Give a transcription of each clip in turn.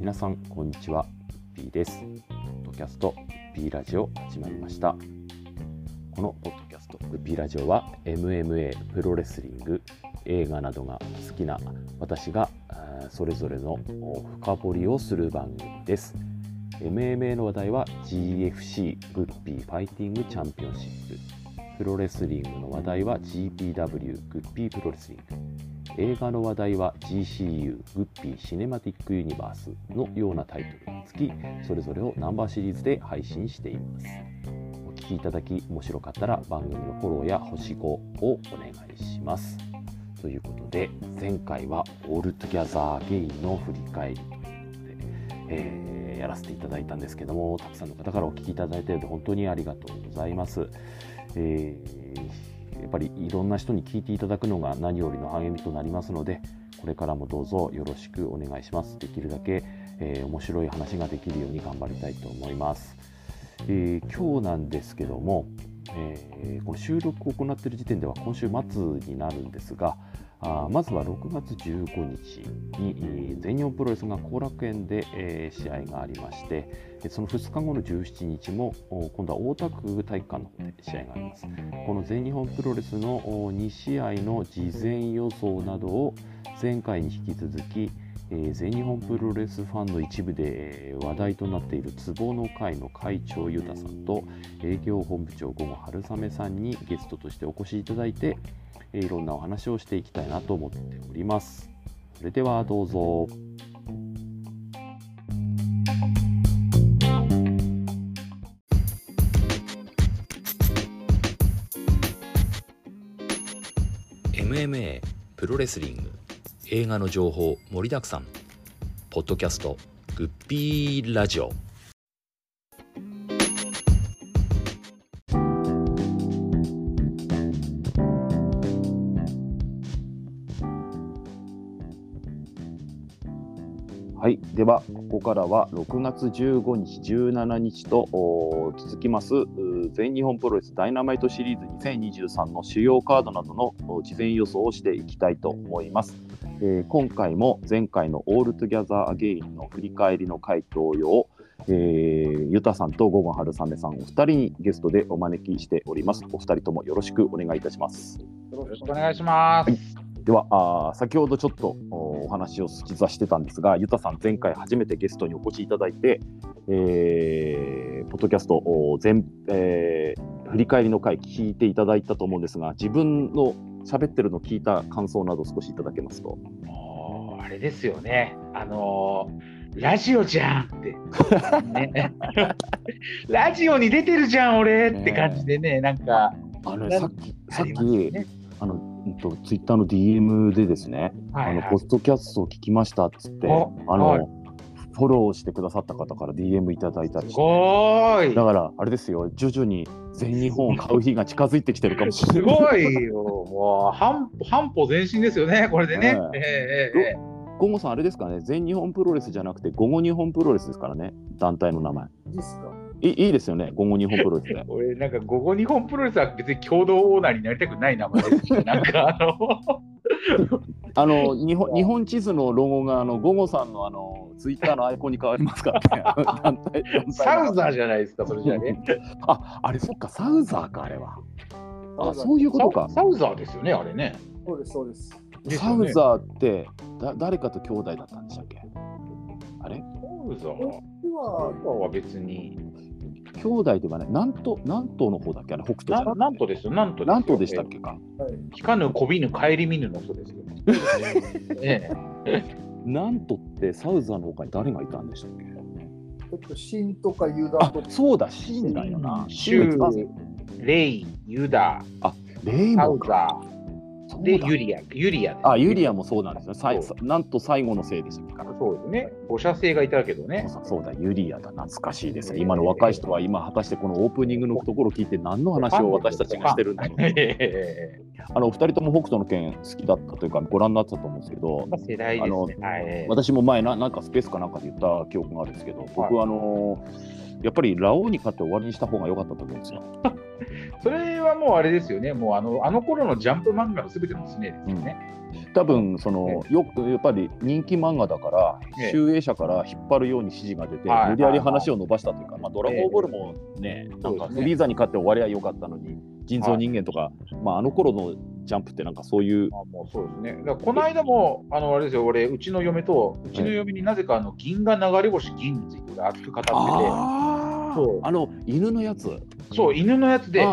皆さんこんにちは。P です。ポッドキャスト P ラジオ始まりました。このポッドキャスト P ラジオは MMA プロレスリング映画などが好きな私がそれぞれの深掘りをする番組です。MMA の話題は GFC グッピーファイティングチャンピオンシップ。プロレスリングの話題は GPW グッピープロレスリング。映画の話題は GCU グッピーシネマティックユニバースのようなタイトルにつきそれぞれをナンバーシリーズで配信しています。お聴きいただき面白かったら番組のフォローや星5をお願いします。ということで前回はオールトゥギャザーアゲインの振り返りということで、えー、やらせていただいたんですけどもたくさんの方からお聞きいただいているので本当にありがとうございます、えー、やっぱりいろんな人に聞いていただくのが何よりの励みとなりますのでこれからもどうぞよろしくお願いします。できるだけ、えー、面白い話ができるように頑張りたいと思います、え今日なんですけどもえ、この収録を行っている時点では今週末になるんですがあまずは6月15日に全日本プロレスが後楽園で、え、試合がありましてその2日後の17日も今度は大田区体育館の方で試合があります。この全日本プロレスの2試合の事前予想などを前回に引き続きえ、全日本プロレスファンの一部で、話題となっている壺の会の会長ユタさんと営業本部長午後春雨さんにゲストとしてお越しいただいて、え、いろんなお話をしていきたいなと思っております。それではどうぞ。MMA プロレスリング。映画の情報盛りだくさん。ポッドキャストグッピーラジオ。ではここからは6月15日、17日と続きます全日本プロレスダイナマイトシリーズ2023の主要カードなどの事前予想をしていきたいと思います。えー、今回も前回のオールトゥギャザーアゲインの振り返りの回同様、えー、ゆたさんと午後春雨さんお二人にゲストでお招きしております。お二人ともよろしくお願いいたします。よろしくお願いします。はい、ではあ先ほどちょっとお話を突き出してたんですが、ゆたさん前回初めてゲストにお越しいただいて、えー、ポッドキャスト全、えー、振り返りの回聞いていただいたと思うんですが、自分の喋ってるの聞いた感想など少しいただけますと。あれですよね、あのー、ラジオじゃんって、ね、ラジオに出てるじゃん、俺って感じでね、なんか。あのさっき、さっき、ね、あの、と、ツイッターの DM でですね、はいはい、あのポストキャストを聞きましたっつって、あの、はい。フォローしてくださった方から DM いただいたりして。だからあれですよ徐々に全日本を買う日が近づいてきてるかもしれない。すごいよ。もう半半歩前進ですよねこれでね、え。ー、えー、ゴゴさんあれですかね全日本プロレスじゃなくて午後日本プロレスですからね団体の名前。いいですかいいいですよね、午後日本プロレスで。俺、なんか午後日本プロレスは別に共同オーナーになりたくない名前です、なんかあの あの日本日本地図のロゴがあの午後さんのあのツイッターのアイコンに変わりますからね。サウザーじゃないですか、それじゃね。ああれ、そっか、サウザーか、あれは。あそういうことかサ。サウザーですよね、あれね。そうです、そうです。サウザーってだ誰かと兄弟だったんでしたっけ？あれ？サウザーは別に。兄弟ではない、南東南東の方だっけ？あれ、北東南東ですよ、南東南東でしたっけか？聞かぬこびぬ帰り見ぬの人ですよ。ええ、南東ってサウザーの他に誰がいたんでしたっけ？えっと、シンとかユダとか。そうだ、シンだよな。シュレイ、ユダ、あレイもサウザ。ー。で、ユリア、ユリア、ね、あ、ユリアもそうなんですね。さいなんと最後のせいでしたから。そうですね。五社星がいたけどね。そうだ、ユリアだ、懐かしいですね。今の若い人は今、果たしてこのオープニングのところを聞いて、何の話を私たちがしてるんだろう。あの、お二人とも北斗の拳好きだったというか、ご覧になってたと思うんですけど、世代ですね、私も前な、なんかスペースかなんかで言った記憶があるんですけど、僕はあのやっぱりラオウに勝って終わりにした方が良かったと思うんですよ。それはもうあれですよね、もうあのあの頃のジャンプ漫画のすべての常ですよね。多分そのよくやっぱり人気漫画だからええ。集英社から引っ張るように指示が出てはい。無理やり話を伸ばしたというか、まあ、ドラゴンボールもね、なんかフリーザに勝って終わりは良かったのに人造人間とか、まあ、あの頃のジャンプってなんかそういうあもうそうですね。だこの間も、あのあれですよ、俺、うちの嫁と、うちの嫁になぜかあの銀河流れ星銀について熱く語ってて、あそう。あの犬のやつ？そう、犬のやつで、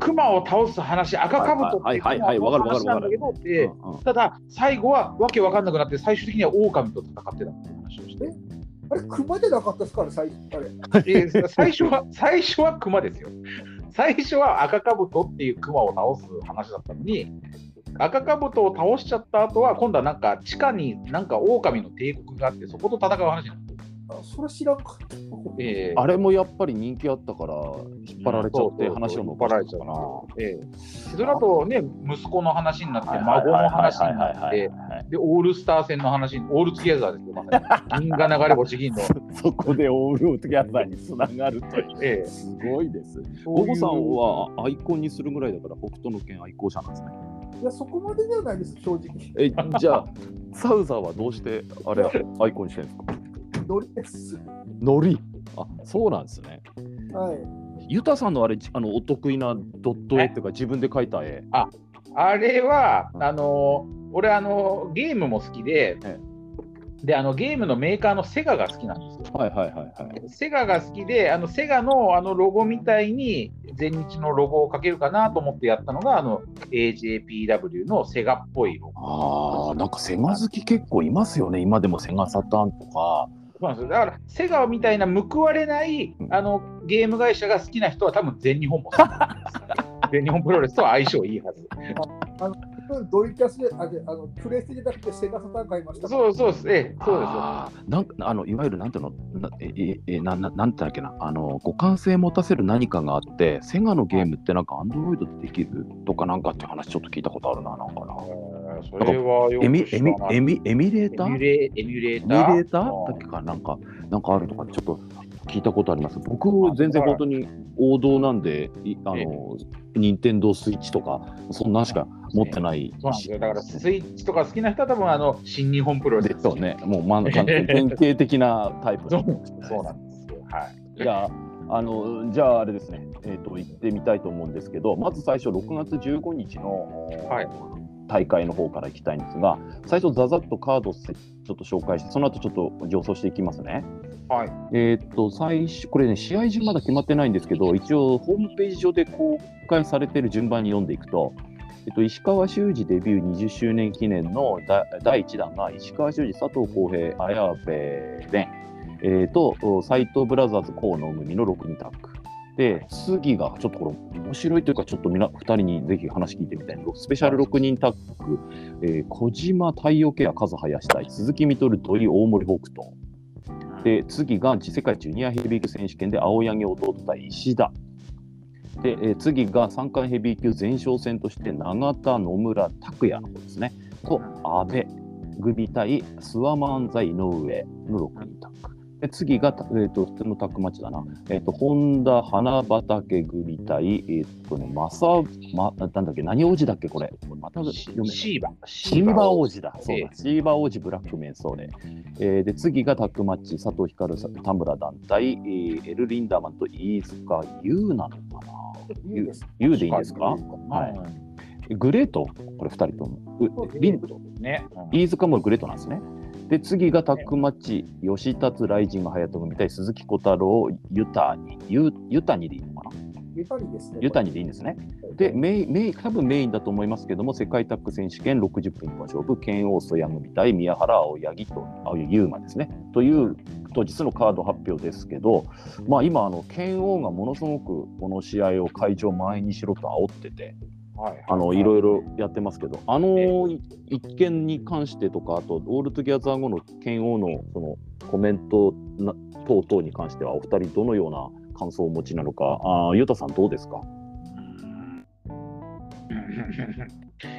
熊を倒す話、赤かぶとっていうはいはいはいはいわかるわかる話なんだけど、でうんうん。ただ、最後はわけわかんなくなって、最終的には狼と戦ってたっていう話をして、あれ、熊じゃなかったですから、最初。あれ。えー最初は、最初は熊ですよ。最初は赤かぶとっていう熊を倒す話だったのに、赤かぶとを倒しちゃった後は、今度はなんか地下になんか狼の帝国があって、そこと戦う話になるあそれ知らんかった。えーあれもやっぱり人気あったから引っ張られちゃって話を伸ばしたな。ええその後ね、息子の話になって、はい孫の話になって、で、オールスター戦の話に、オールトゥギャザーですよ、まさに。銀牙流れ星銀の。そ こでオールオトギャザーにつながるという。ええすごいです。そういうゴゴさんはアイコンにするぐらいだから北斗の拳愛好者なんですね。いや、そこまでではないです、正直。え、じゃあ、サウザーはどうしてあれアイコンにしてるんですか？ノリです。ノリ。あ、そうなんですね。はい。ユタさんのあれ、あのお得意なドット絵っていうか自分で描いた絵。あれはう、んあの俺、あのゲームも好きでえ、であのゲームのメーカーのセガが好きなんですよ。はいはいはいはい。セガが好きで、あのセガのあのロゴみたいに全日のロゴをかけるかなと思ってやったのが、あの AJPW のセガっぽいロゴ。ああ、なんかセガ好き結構いますよね。今でもセガサターンとか。そうなんですよだから、セガみたいな報われないうんあのゲーム会社が好きな人は多分全日本も。全日本プロレスとは相性いいはず。ドリキャスで、あであのプレステじゃなくてセガサターン買いました。そうそうです。ええ、そうですなんかあのいわゆるなんていうの？なえええなななんてだっけな？あの互換性持たせる何かがあってセガのゲームってなんかアンドロイドでできるとかなんかって話ちょっと聞いたことあるななんかなえーそれはよエミエミエミエミレーター？エミュレエミュレエミー？ターレーター？だっけかなんかなんかあるとかちょっと聞いたことあります。僕全然本当に王道なんでいあの任天堂スイッチとかそんなんしか持ってない。そうなんですよ。だからスイッチとか好きな人は多分あの新日本プロレスですよね。もうまん 典型的なタイプそうそうなんですよ。はい。じゃあ、あのじゃああれですね、えーと、行ってみたいと思うんですけど、まず最初、6月15日の、はい大会の方から行きたいんですが、最初、ざざっとカードをちょっと紹介して、その後ちょっと上層していきますね。はい。えっ、と、最初、これね、試合順まだ決まってないんですけど、一応、ホームページ上で公開されている順番に読んでいくと、えっと、石川修司デビュー20周年記念のだ第1弾が石川修司、佐藤浩平、綾部蓮、えーと斎藤ブラザーズ、河野海の6人タッグ。で、次がちょっとこれ面白いというか、ちょっとみな2人にぜひ話聞いてみたいのスペシャル6人タッグ、えー小島太陽ケア、和林対鈴木みとる、土井大森北斗。で、次が世界ジュニアヘビー級選手権で青柳弟対石田。で、えー次が三冠ヘビー級前哨戦として永田、野村、拓也の方ですね。と、阿部組対諏訪漫才井上の6人タッグ。で次が、たえー、と普通のタッグマッチだな。えっ、と、本田花畑組対、えっ、とね、まさ、ま、なんだっけ、何王子だっけ、これ。またシ読めシーバ。シーバー王子だ。そうえだ。シーバー王子ブラックメンソーレ。えーで、次がタッグマッチ、佐藤光さん、田村団体、えーエル・リンダーマンと飯塚優なのかな。優でいいんですか？はい。グレート？これ2人とも。うリンね。飯塚もグレートなんですね。で、次がタッグマッチ、吉達ライジング隼人組対鈴木小太郎、ユタニ、ユユタニでいいのかな？ユタニですね。ユタニでいいんですね。で、メイン、メイン、多分メインだと思いますけども、世界タッグ選手権60分一本勝負、拳王征矢組対宮原青柳と、青柳優馬ですね。という当日のカード発表ですけど、まあ今、あの、拳王がものすごくこの試合を会場前にしろと煽ってて、はい。あの、いろいろやってますけど、あのい一件に関してとか、あと、オールトゥギャザー後の拳王のそのコメントな等々に関しては、お二人どのような感想をお持ちなのか、あーゆうたさんどうですか？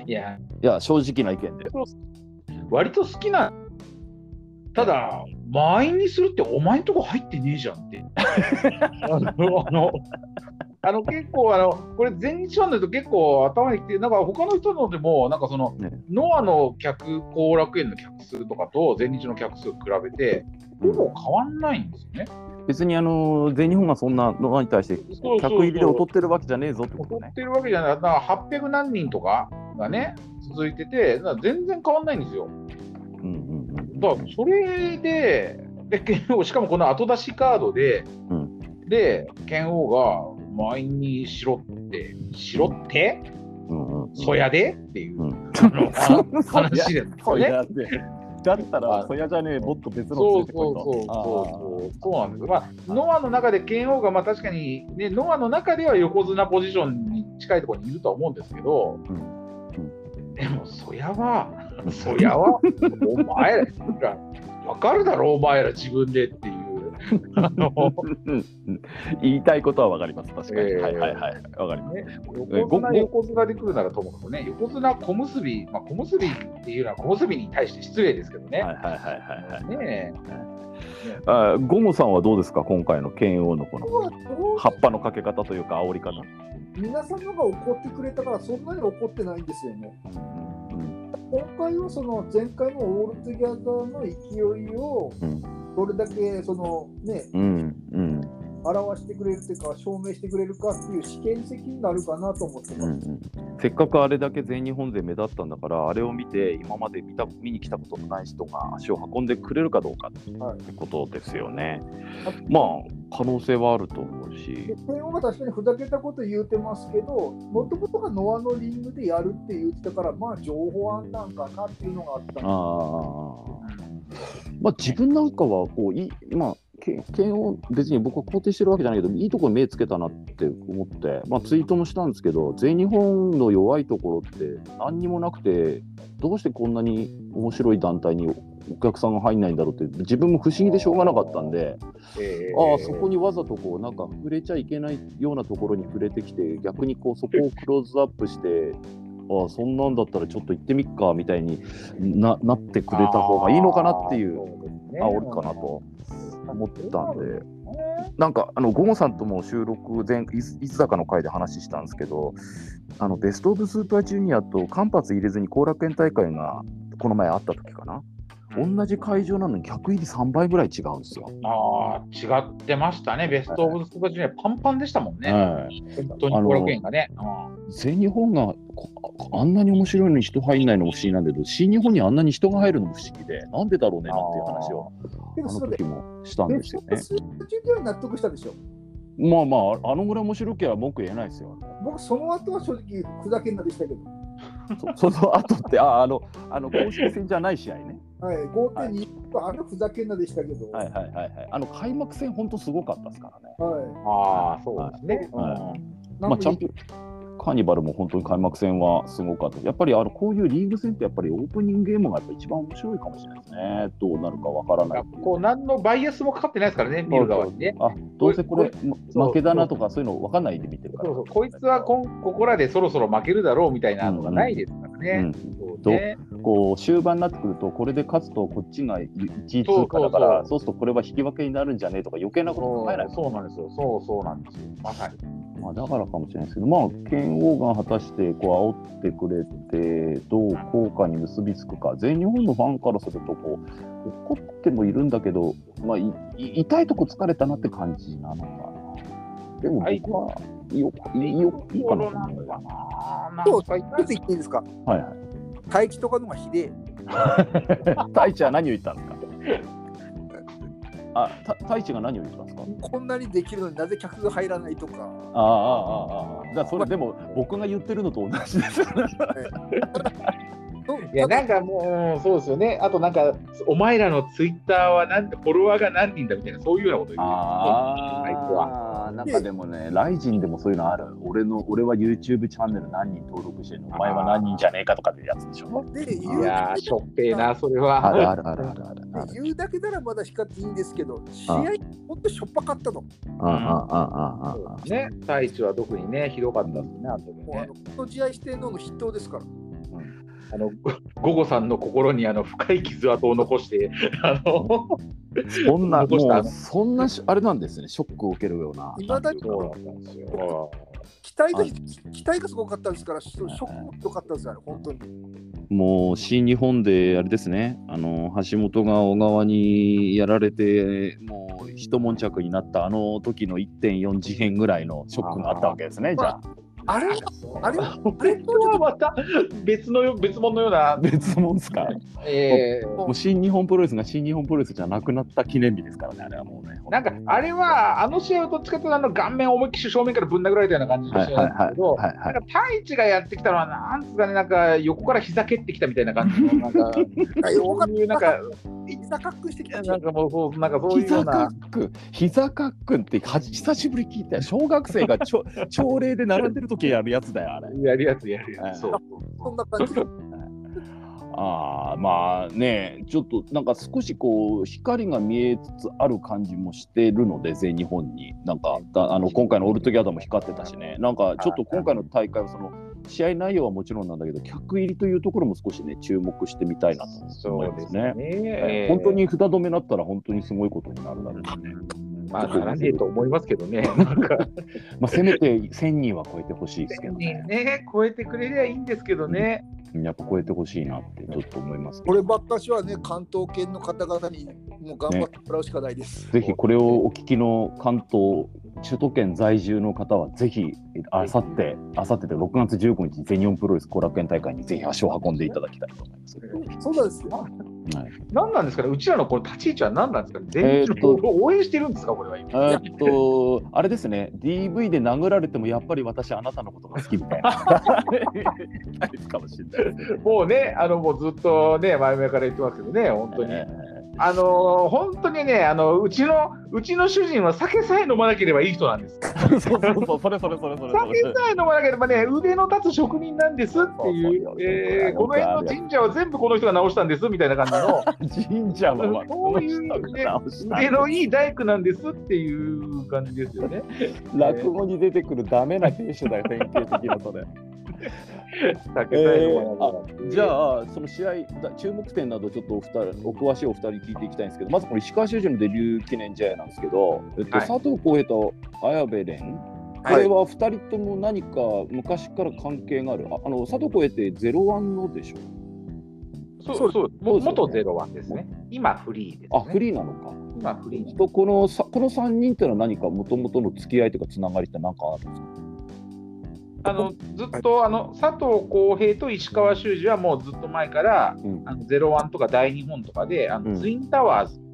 いや、いや、正直な意見で。割と好きな、ただ、満員にするってお前んとこ入ってねえじゃんって。あの、あの、結構あの、これ、全日ファンだと結構頭にきて、なんか他の人のでも、なんかその、ねノアの客、後楽園の客数とかと全日の客数比べて、ほぼ変わんないんですよね。別にあの全日本がそんなのに対して客入りで劣ってるわけじゃねえぞってことね。劣ってるわけじゃない、だから800何人とかがね、続いてて、全然変わんないんですよ。うんうんうんだからそれで、でしかもこの後出しカードで、うんで、剣王が満員にしろって、しろって、うんうんうん。そやで？っていう、うん。あの あ話で。すよね。だったらそやじゃねえもっと別のそうそいうと。そうそうそうなんです。まあ、ノアの中で剣王がまあ確かに、ね、ノアの中では横綱ポジションに近いところにいるとは思うんですけど、うん。でも、そやは、そやは、お前ら、わかるだろ、お前ら自分でっていう。あのうんうん言いたいことはわかります。確かに、ええはいはいはい。わかります。ね、え横綱、ご横綱で来るならともかくね、横綱、小結び、まあ、小結びっていうのは小結びに対して失礼ですけどね。はいはいはいはいはい。ねあゴゴさんはどうですか？今回の拳王のこの発破のかけ方というか煽り方、皆さんのが怒ってくれたから、そんなに怒ってないんですよね。うん今回はその前回のオールトゥギャザーの勢いをうん。どれだけそのねうんうん表してくれるというか証明してくれるかっていう試験石になるかなと思ってうんうます。んせっかくあれだけ全日本勢目立ったんだからあれを見て今まで見た見に来たことのない人が足を運んでくれるかどうかってはいことですよね。あまあ可能性はあると思うしで、天王が確かにふざけたこと言うてますけど、もともとがノアのリングでやるって言ってたから、まあ情報案なんかなっていうのがあったんでああまあ自分なんかはこういまあけ剣を別に僕は肯定してるわけじゃないけどいいところに目つけたなって思って、まあ、ツイートもしたんですけど全日本の弱いところって何にもなくてどうしてこんなに面白い団体にお客さんが入んないんだろうって自分も不思議でしょうがなかったんで、えああそこにわざとこうなんか触れちゃいけないようなところに触れてきて逆にこうそこをクローズアップしてああそんなんだったらちょっと行ってみっかみたいにななってくれた方がいいのかなっていうあおるかなと思ったんで。なんかあのゴゴさんとも収録前いついつだかの回で話したんですけどあのベスト・オブ・スーパージュニアと間髪入れずに後楽園大会がこの前あった時かな同じ会場なのに客入り3倍ぐらい違うんですよ。ああ、違ってましたね。ベストオブスーパージュニアパンパンでしたもんね。はい本当に後楽園がね。全日本がこあんなに面白いのに人入んないのも不思議なんだけど新日本にあんなに人が入るのも不思議でなんでだろうねなんていう話をあの時、もしたんベですよね。ストスーパージュニアは納得したでしょ？まあまああのぐらい面白ければ文句言えないですよ。僕、その後は正直ふざけんなでしたけど、そ その後ってああのあの公式戦じゃない試合ね。はい、5.2とあのふざけんなでしたけど、はいはいはいはい。あの開幕戦本当すごかったですからね。はああ、そうですね。はい。まあチャンピオンカーニバルも本当に開幕戦はすごかった。やっぱりあのこういうリーグ戦ってやっぱりオープニングゲームがやっぱ一番面白いかもしれないですね。どうなるかわからない。こう、何のバイアスもかかってないですからね、見る側にね。あどうせこれ負けだなとかそういうの分かんないで見てるから。そうそうこいつはこんここらでそろそろ負けるだろうみたいなのがないですからね。うんそうねこう終盤になってくるとこれで勝つとこっちが1位そう通過だからそそうするとこれは引き分けになるんじゃねえとか余計なこと考えないそうなんですよ。そうそうなんですよ。まさに。まあ、だからかもしれないですけど、まあ、剣王が果たしてこう煽ってくれて、どう効果に結びつくか、全日本のファンからするとこう、怒ってもいるんだけど、まあ、いい痛いとこ疲れたなって感じなのかな。でも僕は、よいいよいいかなと思う。なのかな。なんそうかちょっと言っていいですか、はいはい。待機とかのがひでえ。太一は何を言ったんですか？あ、た太一が何を言ったんですか？こんなにできるのになぜ客が入らないとか、ああ、ああ、ああ。だからそれでも僕が言ってるのと同じです。そういや、なんかもう、そうですよね。あとなんか、お前らのツイッターはなんて、フォロワーが何人だみたいな、そういうようなこと言う。ああなんかでもね、ライジンでもそういうのある。俺の、俺は YouTube チャンネル何人登録してるの？お前は何人じゃねえかとかってやつでしょ？でいやー、しょっぺーな、それは。あるあるあるあるある。言うだけならまだ光っていいんですけど、試合、ほんとしょっぱかったの。もあああああああね、太一は特にね、ひどかったですね、あの時ねうあの。この試合してるのの筆頭ですから。あの、ゴゴさんの心にあの深い傷跡を残して、あの、そんな、残したもう、そんなし、あれなんですね、ショックを受けるような。いまだにそうだったんですよ。期待が期待がすごかったですから、ショックもひどかったですよね、本当に。もう新日本であれですね、あの橋本が小川にやられて、もう一悶着になったあの時の1.4次元ぐらいのショックがあったわけですね、じゃあ。あれ？は、あれ？は、あれとはまた別のよ別物のような、別物ですか？えーもう新日本プロレスが新日本プロレスじゃなくなった記念日ですからね、あれはもうね。なんかあれは、あの試合はどっちかというとあの顔面を思いっきり正面からぶん殴られたような感じの試合はいはいなんですけど、はいはいなんかタイチがやってきたのは、なんつうかね、なんか横から膝蹴ってきたみたいな感じの、なんか、そういうなんか、膝カックしてきたなんかもうそう、なんかそういうよ膝カうな、ック、膝カックってはじ久しぶり聞いたよ。小学生がちょ朝礼で並んでる時やるやつだよ、あれ。やるやつやるやはいつ。そうそんな感じ。ああまあねちょっとなんか少しこう光が見えつつある感じもしてるので全日本になんかだあの今回のオールトゥギャザーも光ってたしねなんかちょっと今回の大会はその試合内容はもちろんなんだけど客入りというところも少しね注目してみたいなと思いますね。ね本当に札止めになったら本当にすごいことになるだろうしね。まあ、ならねえと思いますけどね、なんか、まあ、せめて1000人は超えてほしいですけどね。ね、超えてくれりゃいいんですけどね。やっぱ超えてほしいなってちょっと思います。こればっかしはね、関東圏の方々にもう頑張ってもらうしかないです。ぜひこれをお聞きの関東首都圏在住の方はぜひあさってあさってで6月15日全日本プロレス後楽園大会にぜひ足を運んでいただきたいと思います。そうなんですよ。はい、何なんですかね、うちらのこの立ち位置は何なんですかね、全員応援してるんですか、これは今。えーっとあれですね。DV で殴られてもやっぱり私あなたのことが好きみたいな。かもうね、あのもうずっとね、前々から言ってますけどね、本当に。えあの本当にねあのうちの、うちの主人は酒さえ飲まなければいい人なんです。ー そうそうそうそれそれそれそれそ酒さえ飲まなければね、腕の立つ職人なんですっていうえーこの辺の神社は全部この人が直したんですみたいな感じの、れ 神社はまあそういうこの人が直した腕のいい大工なんですっていう感じですよね。落語に出てくるダメな兵士だよ典型的なそれ。酒さえ飲まなければっていうじゃあ、その試合、だ注目点など、ちょっとお二人お詳しいお二人に聞いていきたいんですけど、まずこの石川修司のデビュー記念試合なんですけど、えっとはい佐藤浩平と綾部蓮、これは二人とも何か昔から関係がある、ああの佐藤浩平ってゼロワンのでしょ？そうそうそうですよね。元ゼロワンですね。今フリーです、ね。あ、フリーなのか。今フリー。とこのさこの3人っていうのは何かもともとの付き合いというか、つながりって何かあるんですか？あのずっとあの佐藤浩平と石川修司はもうずっと前から、うん。あのゼロワンとか大日本とかであの、うん。ツインタワーズ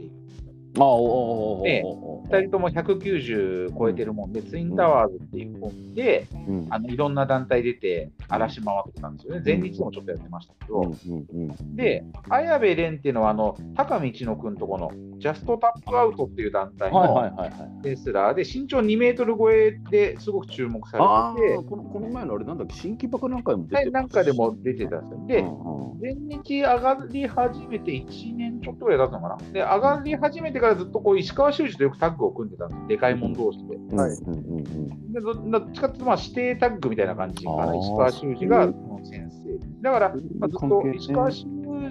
っていうあおおおおええおおお2人とも190超えてるもんで、ツインタワーズっていうコンビで、うんあのいろんな団体出て荒らし回ってたんですよね。前日でもちょっとやってましたけど。うんうんうんで、綾部蓮っていうのはあの高道野君とこのジャストタップアウトっていう団体はいの。レスラーで身長2メートル超えですごく注目さあれててあ、このこの前のあれなんだっけ、新規爆なんかも出てはい、なんかでも出てたんですよ。で、うんうん前日上がり始めて1年ちょっとぐらい経ったのかな。で、上がり始めてからずっとこう石川修司とよくタッグを組んでたんです。でかいもん同士で。はい。でどどっちかっていうとまあ指定タッグみたいな感じかな、石川修司がその先生。だから、まあ、ずっと石川修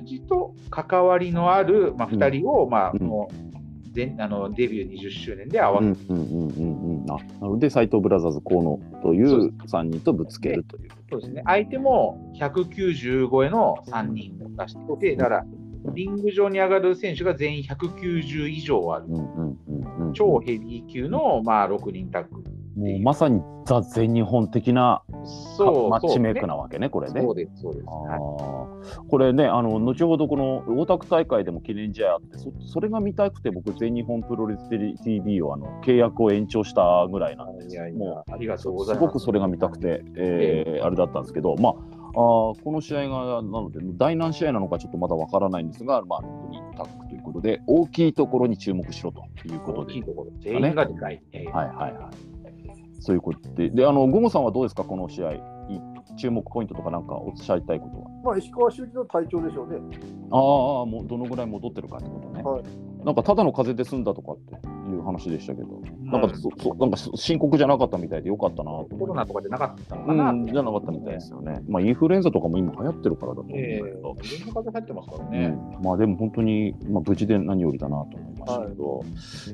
司と関わりのある、まあ、2人を、まあうん。もうであのデビュー20周年で合わうせて、んうんうんうんうん。あなので斎藤ブラザーズ河野といそうう3人とぶつけるという。そうですね、相手も190超えの3人を出してきて、だから、リング上に上がる選手が全員190以上ある、超ヘビー級の、まあ、6人タッグ。もうまさにザ全日本的なそうマッチメイクななわけね、これね。そうです、そうです。あはいーこれね、あの後ほどこの大田区大会でも記念試合あってそ、それが見たくて、僕、全日本プロレス TV をあの契約を延長したぐらいなんですいやいもや、ありがうとうございます。すごくそれが見たくて、えーあれだったんですけど、まあ、あーこの試合がなので、大難試合なのかちょっとまだわからないんですが、まあ、6人タッグということで、大きいところに注目しろということで大きい。ところ、全員がでかい。ええはいはいはい。そういうことで、で、あの、ゴゴさんはどうですか、この試合。い注目ポイントとかなんかおっしゃりたいことは？まあ、石川修司の体調でしょうね。ああ、もうどのぐらい戻ってるかってことね。はいなんかただの風邪で済んだとかっていう話でしたけど、なん。うんかそそなんか深刻じゃなかったみたいでよかったなとコロナとかじゃなかったのうかな。ん、じゃなかったみたいですよね。まあインフルエンザとかも今流行ってるからだと思うんだええけど、いろんな風入ってますからうね。ん、まあでも本当に、まあ、無事で何よりだなと。思いましたけど、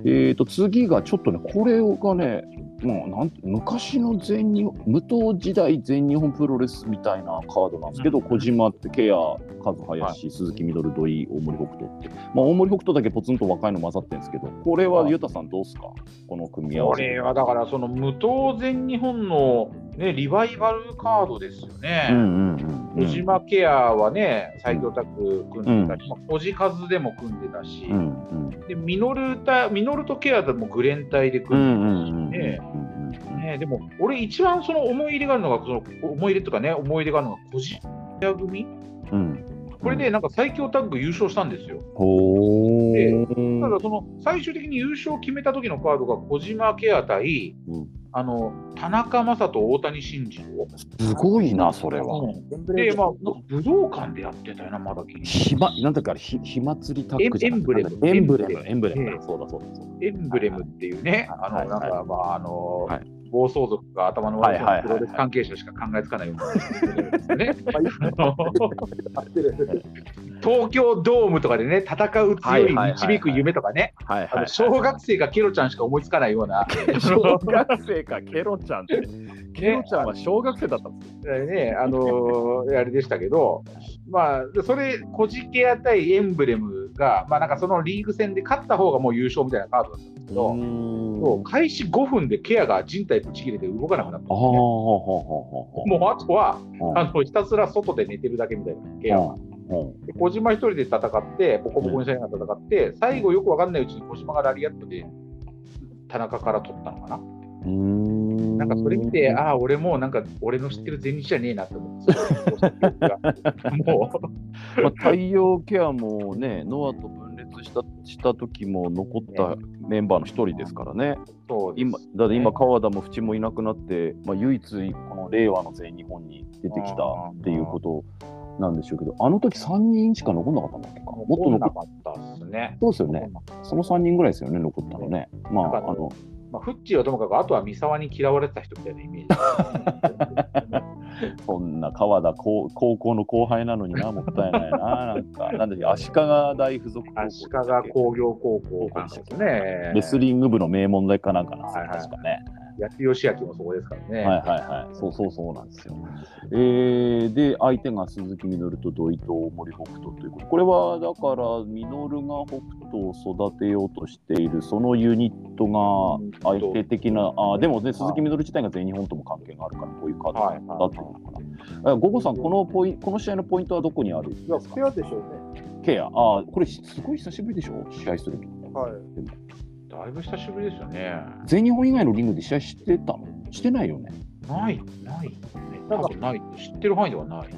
えー、と次がちょっとね、これがね、もうなん昔の全日本、無党時代全日本プロレスみたいなカードなんですけど、うん。小島って、ケア、カズハヤシ、鈴木みどる、土井、大森北斗って、まあ、大森北斗だけポツンと若いの混ざってるんですけど、これはユタさん、どうですか、この組み合こわせ。れはだから、その無党全日本の、ね、リバイバルカードですよね。うんうんうんうん、小島ケアはね、最強タッグ組んでたあ、小じ数でも組んでたし、うんうん。でミノルタミノルとケアでもグレン隊で組んでんうんうんねうんうん。ね、でも、俺、一番その思い入れがあるのが、その思い入れとかね、思い入れがあるのが、小じ屋組、うんこれでなんか最強タッグ優勝したんですよ。ほーただ、その最終的に優勝を決めた時のカードが小島ケア対、うんあの田中将人、大谷慎次郎。すごいな、それは。で、まあ、武道館でやってたよな、まだ聞いひま、なんだっけあれ、ひ、ひ祭りタッグじゃなくてエンブレムエンブレム、エンブレムええ。そうだそうだ。エンブレムっていうね、あはいの、なんか、まあ、あの、はい暴走族が頭の悪いプロレス関係者しか考えつかないような。東京ドームとかでね、戦う強い導く夢とかね、小学生がケロちゃんしか思いつかないような、小学生か、ケロちゃんって。ケロちゃんは小学生だったんですよ。ね、あのーあれでしたけど、まあ、それ、コジケア対エンブレムが、まあ、なんかそのリーグ戦で勝った方がもう優勝みたいなカードだったんですけど、そう開始5分でケアが人体ぶち切れて動かなくなったんああ、ですね。もうあとはあのひたすら外で寝てるだけみたいな、ケアは。ほで小島一人で戦って、ボコボコにされながら戦って、最後よくわかんないうちに小島がラリアットで田中から取ったのかな。なんかそれ見て、ああ、俺もうなんか俺の知ってる前日じゃねえなって思って、もう、まあ、太陽ケアもね、ノアと分裂したした時も残ったメンバーの一人ですからね。そうです今だって今、川田も淵もいなくなって、まあ、唯一この令和の全日本に出てきたっていうことなんでしょうけど、あの時3人しか残んなかったんだっけか？もっと残っなかったっすね。そうですよね。その3人ぐらいですよね、残ったのね。まあ、あの、まあ、フッチーはともかく、あとは三沢に嫌われてた人みたいなイメージ。そんな川田高高校の後輩なのにな、もったいないな。なんか、なんだっけ、足利大附属高校足利工業高校かですね。レスリング部の名門大かなんかなはいはい確かね。八津義明もそこですからね。はいはいはい。そうそうそうなんですよ。えー、で、相手が鈴木みのると土井と大森北斗ということ。これはだから、みのるが北斗を育てようとしている、そのユニットが相手的な、あでもね、鈴木みのる自体が全日本とも関係があるから、こういうカードはいになってるのかな。あゴゴさん、このポイこの試合のポイントはどこにあるんいや、ですか？ペアでしょうね。ケア。あこれ、すごい久しぶりでしょ、試合すると。はい。だいぶ久しぶりですよね。全日本以外のリングで試合してたの？してないよね。ない、ない。なんか多分ない。知ってる範囲ではない。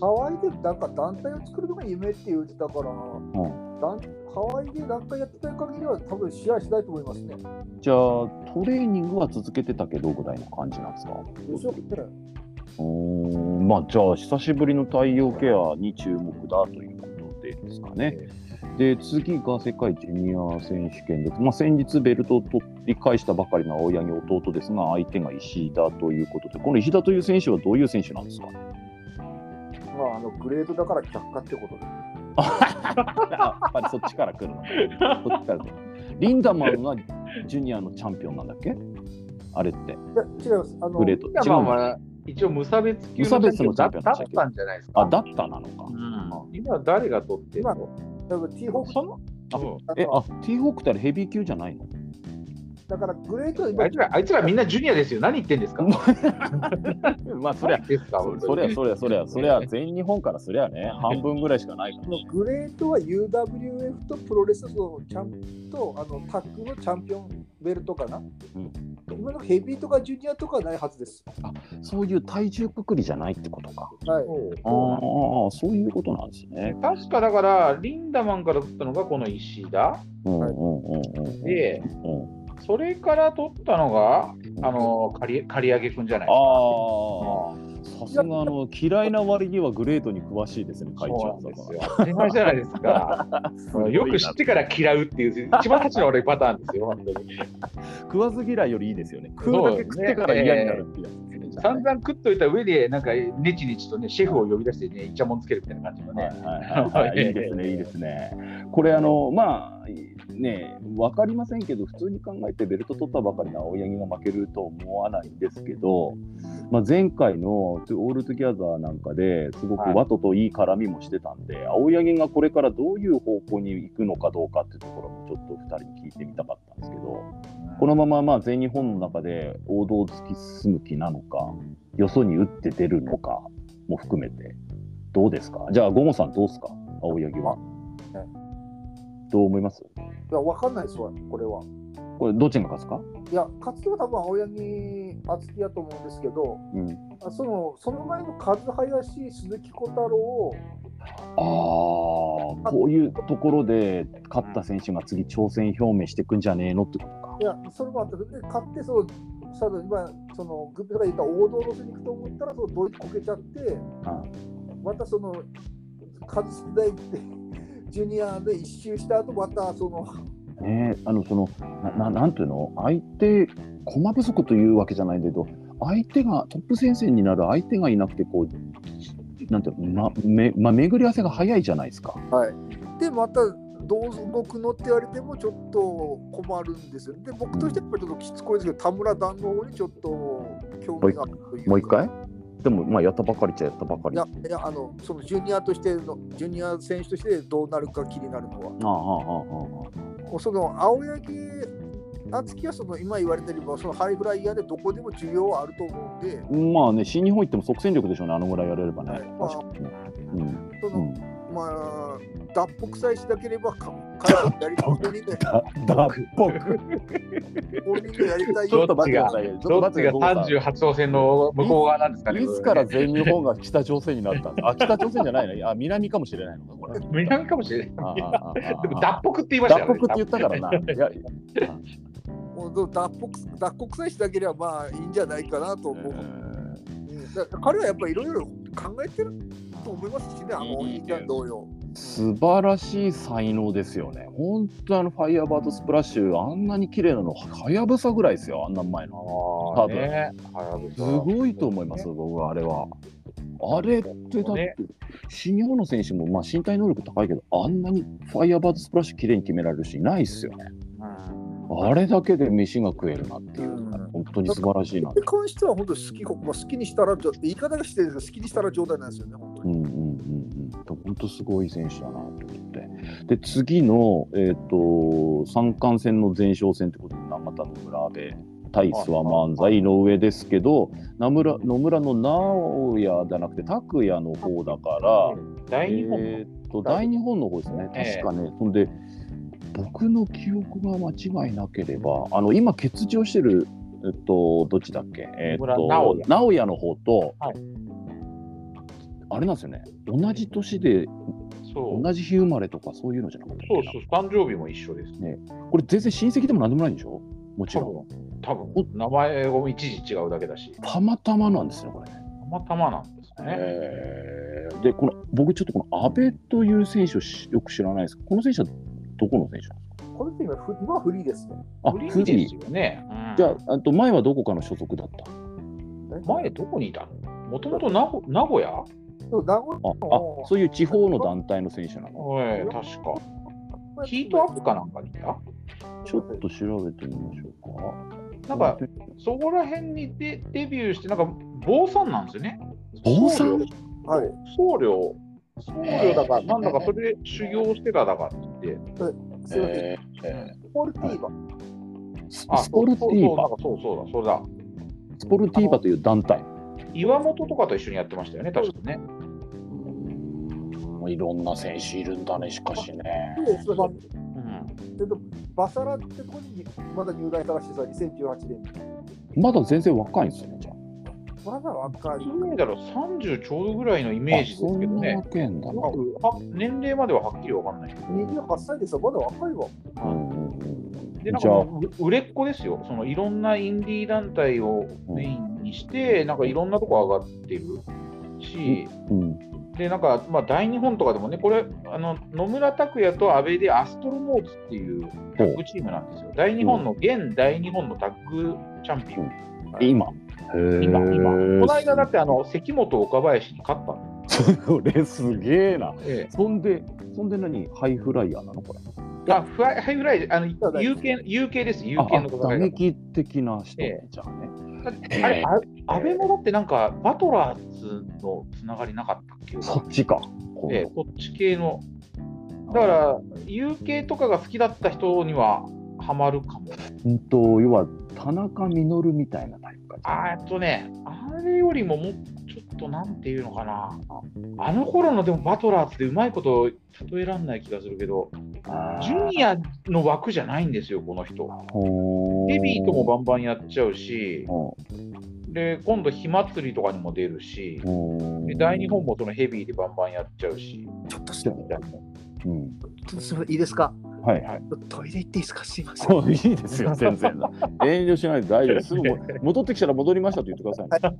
ハワイでなんか団体を作るのが夢って言ってたから、うん団ハワイで団体やってた限りは多分試合しないと思いますね。じゃあ、トレーニングは続けてたけどぐらいの感じなんですか？でしょうね。うーんまあじゃあ久しぶりの太陽ケアに注目だということでですかね。で次が世界ジュニア選手権です。まあ、先日ベルトを取り返したばかりの青柳弟ですが相手が石田ということでこの石田という選手はどういう選手なんですか？まあ、あのグレードだから却下ってことで。やっぱりそっちから来るのか。そっちから来るリンダマンがジュニアのチャンピオンなんだっけ？あれって。違います。あのグレート。違うの？一応無差別級無差別のチャンピオンだったんじゃないですか？あ、だったなのか。うん今誰が取ってる今の多分 T ホークそのあう。んえ、あ、ティーホークってあれヘビー級じゃないの？だからグレートあいつらあいつらみんなジュニアですよ。何言ってんですか？まあ、そりゃ、何ですか？そそりゃ、そりゃ、そりゃ、そりゃ、全日本からすりゃね、半分ぐらいしかないから。あのグレートは UWF とプロレスのチャンとあのタッグのチャンピオンベルトかな、今のヘビーとかジュニアとかはないはずです。そういう体重くくりじゃないってことか。はい。ああ、そういうことなんですね。確かだから、リンダマンから取ったのがこの石田うんうんうんうん。で、うんそれから取ったのが、あの、刈り刈り上げくんじゃないですか。さすがあの嫌いな割にはグレートに詳しいですね、会そう長なんですよ。当たり前じゃないですか。よく知ってから嫌うっていう、一番質の悪いパターンですよ、本当に。食わず嫌いよりいいですよね。食うだけ食ってから嫌になるっていう散々食っといた上で、なんか、ねちねちとね、シェフを呼び出してね、いちゃもんつけるみたいな感じのね。はいは いですね、いいですね。これ、あの、まあ、ね、わかりませんけど、普通に考えてベルト取ったばかりの青柳が負けると思わないんですけど、まあ、前回のオールトゥギャザーなんかですごくワトといい絡みもしてたんで、青柳がこれからどういう方向に行くのかどうかっていうところもちょっと2人に聞いてみたかったんですけど、このまままあ全日本の中で王道を突き進む気なのか、よそに打って出るのかも含めて、どうですか？じゃあ、ゴモさんどうですか？青柳は。どう思います？いや、わかんないですわ、これは。これ、どっちが勝つか？いや、勝つのは多分青柳敦樹やと思うんですけど、うん。あそのその前の和林、鈴木小太郎を、ああ、こういうところで勝った選手が次挑戦表明していくんじゃねえのってことか。いや、それもあったで勝ってその、さ今、そのグッピーが言った王道路線に行くと思ったら、そのドイツこけちゃって、またその、数少ないって、ジュニアで一周した後またその、ね。えあのそのなななんていうの？相手駒不足というわけじゃないんだけど相手がトップ戦線になる相手がいなくてこうなんていうの、まめまあ、巡り合わせが早いじゃないですか。はい、で、またどう動くのって言われてもちょっと困るんですよ。で、僕としてはやっぱりちょっときつこいですけど、田村団子にちょっと興味があるというか。もう一回？でも、まあ、やったばかりっちゃやったばかり。あいや、いやあのそのジュニアとしての、ジュニア選手としてどうなるか気になるのは。ああああもうその青柳敦樹はその今言われてれば、そのハイフライヤーでどこでも需要はあると思うんで、ああまあね、新日本行っても即戦力でしょうね、あのぐらいやれればね。まあ確かにね。うんその、うんまあ、脱北さえしなければか、彼やり本人で、だ脱北本人でやりたい ちょっと待ってくださいよ。ちょっと待ってください。38号線の向こう側なんですかね。いつから全日本が北朝鮮になったあ、北朝鮮じゃないの？あ、南かもしれないのか、これ。南かもしれない。脱北って言いましたよね。脱北って言ったからな。いや、もう脱北脱北さえしなければまあいいんじゃないかなと思う。うんだから彼はやっぱりいろいろ考えてると思いますしね、あのお兄ちゃん同様。素晴らしい才能ですよね。本当あのファイアーバードスプラッシュ、あんなに綺麗なの、ハヤブサぐらいですよ、あんな前の。あ多分ね、すさごいと思います、僕はあれは。あれってだって、新日本の選手もまあ身体能力高いけど、あんなにファイアーバードスプラッシュ綺麗に決められる人いないっすよね。うんあれだけで飯が食えるなっていう、うん本当に素晴らしいな。に関しては本当に好き、まあ、好きにしたら、言い方がしてるんですけど、好きにしたら状態なんですよね、本当に。うんうんうんうん、本当すごい選手だなと思って。で、次の、えっと三冠戦の前哨戦ってことで、永田野村阿部対諏訪漫才の上ですけど、野村野村の直哉じゃなくて拓也の方だから、大日本えーっと大日本の方ですね、ええ確かね、そんで、僕の記憶が間違いなければ、あの今、欠場してる、えっと、どっちだっけ、えーっと直哉。の方と、はい。あれなんですよね、同じ年で、そう。同じ日生まれとか、そういうのじゃなかったっけな？そうそう、誕生日も一緒です。これ、全然親戚でもなんでもないんでしょ？もち多ろん。分、多分。名前が一時違うだけだし、たまたまなんですよ、これね。たまたまなんですね。えー。で、この僕、ちょっとこの阿部という選手をしよく知らないです。この選手はどこの選手なんですか？この人今フ、今はフリーですね。あ、フリーーですよね。うん。じゃあ、あと前はどこかの所属だった？前どこにいたの？もともと名古名古屋？そう名古ああそういう地方の団体の選手なの？はい、確か。ヒートアップかなんかにいた？ちょっと調べてみましょうか。なんか、そこら辺にデデビューして、なんか、坊さんなんですよね。坊さん？はい。僧侶、僧侶だか、なんだか、それで修行してただかって言って、すいません。えースポルティーバ。スあ、スポルティーバそうそうだ、そうだ。スポルティーバという団体。岩本とかと一緒にやってましたよね、確かね。うんいろんな選手いるんだね、しかしね。うん。えっと、バサラってとこにまだ入団したらしいさ、2018年。まだ全然若いんですよね、じゃまだ若い。いつぐらいだろう、30ちょうどぐらいのイメージですけどあそんなね。年齢までははっきりわかんないけど。28歳ですよ、まだ若いわ。うんうんうんで、なんじゃあ、か売れっ子ですよ。そのいろんなインディー団体をメインにして、なんかいろんなとこ上がってるし、うん、で、なんか、まあ、大日本とかでもね、これ、あの野村拓也と阿部でアストロモーツっていうタッグチームなんですよ。大日本の、現大日本のタッグチャンピオン。今、今、今。この間だっってあの関本岡林に勝ったの。それすげえな。えそんで、そんで何？ハイフライヤーなのこれ。え、あフライハイフライ、あの U系U系です、 Uあ系のあ打戦いだ撃的な人ね、ええじゃあね。あれ、あ阿部もだってなんか、バトラーズのつながりなかったっけ？そっちか。ええ、こっち系の。だから、 U系とかが好きだった人にはハマるかも。うんと、要は田中稔みたいなタイプか。あーえっとね、あれよりももうちょっとなんていうのかな。あの頃のでもバトラーズでうまいこと例えらんない気がするけど、ジュニアの枠じゃないんですよ、この人。アヘビーともバンバンやっちゃうし、ンで今度、火祭りとかにも出るし、で大日本もそのヘビーでバンバンやっちゃうし、ちょっとすうん。ちょっとすみません、いいですか？はい。トイレ行っていいですか？すいません。いいですよ、全然。遠慮しないで大丈夫です。すぐも戻ってきたら戻りましたと言ってくださいね。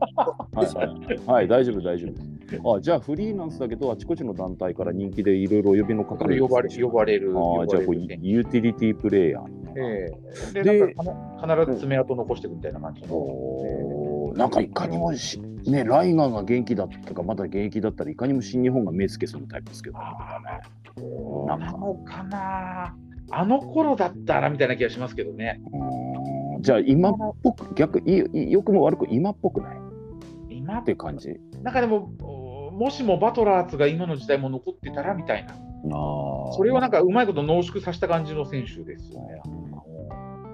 はい、はい、はい、大丈夫、大丈夫です。あ、じゃあフリーランスだけど、あちこちの団体から人気でいろいろ呼びのかかるこれ呼ばれ呼ばれる。ああ、じゃあこユーティリティプレイヤー。ええで必ず爪痕残していくみたいな感じの。なんかいかにもし、ね、ライガーが元気だったか、まだ現役だったらいかにも新日本が目つけするタイプですけど、そうなんかなのかな。あの頃だったらみたいな気がしますけどね。うーん。じゃあ今っぽく、逆いい良くも悪く今っぽくない？今って感じ。なんかでも、もしもバトラーズが今の時代も残ってたらみたいな、あそれをなんかうまいこと濃縮させた感じの選手ですよね。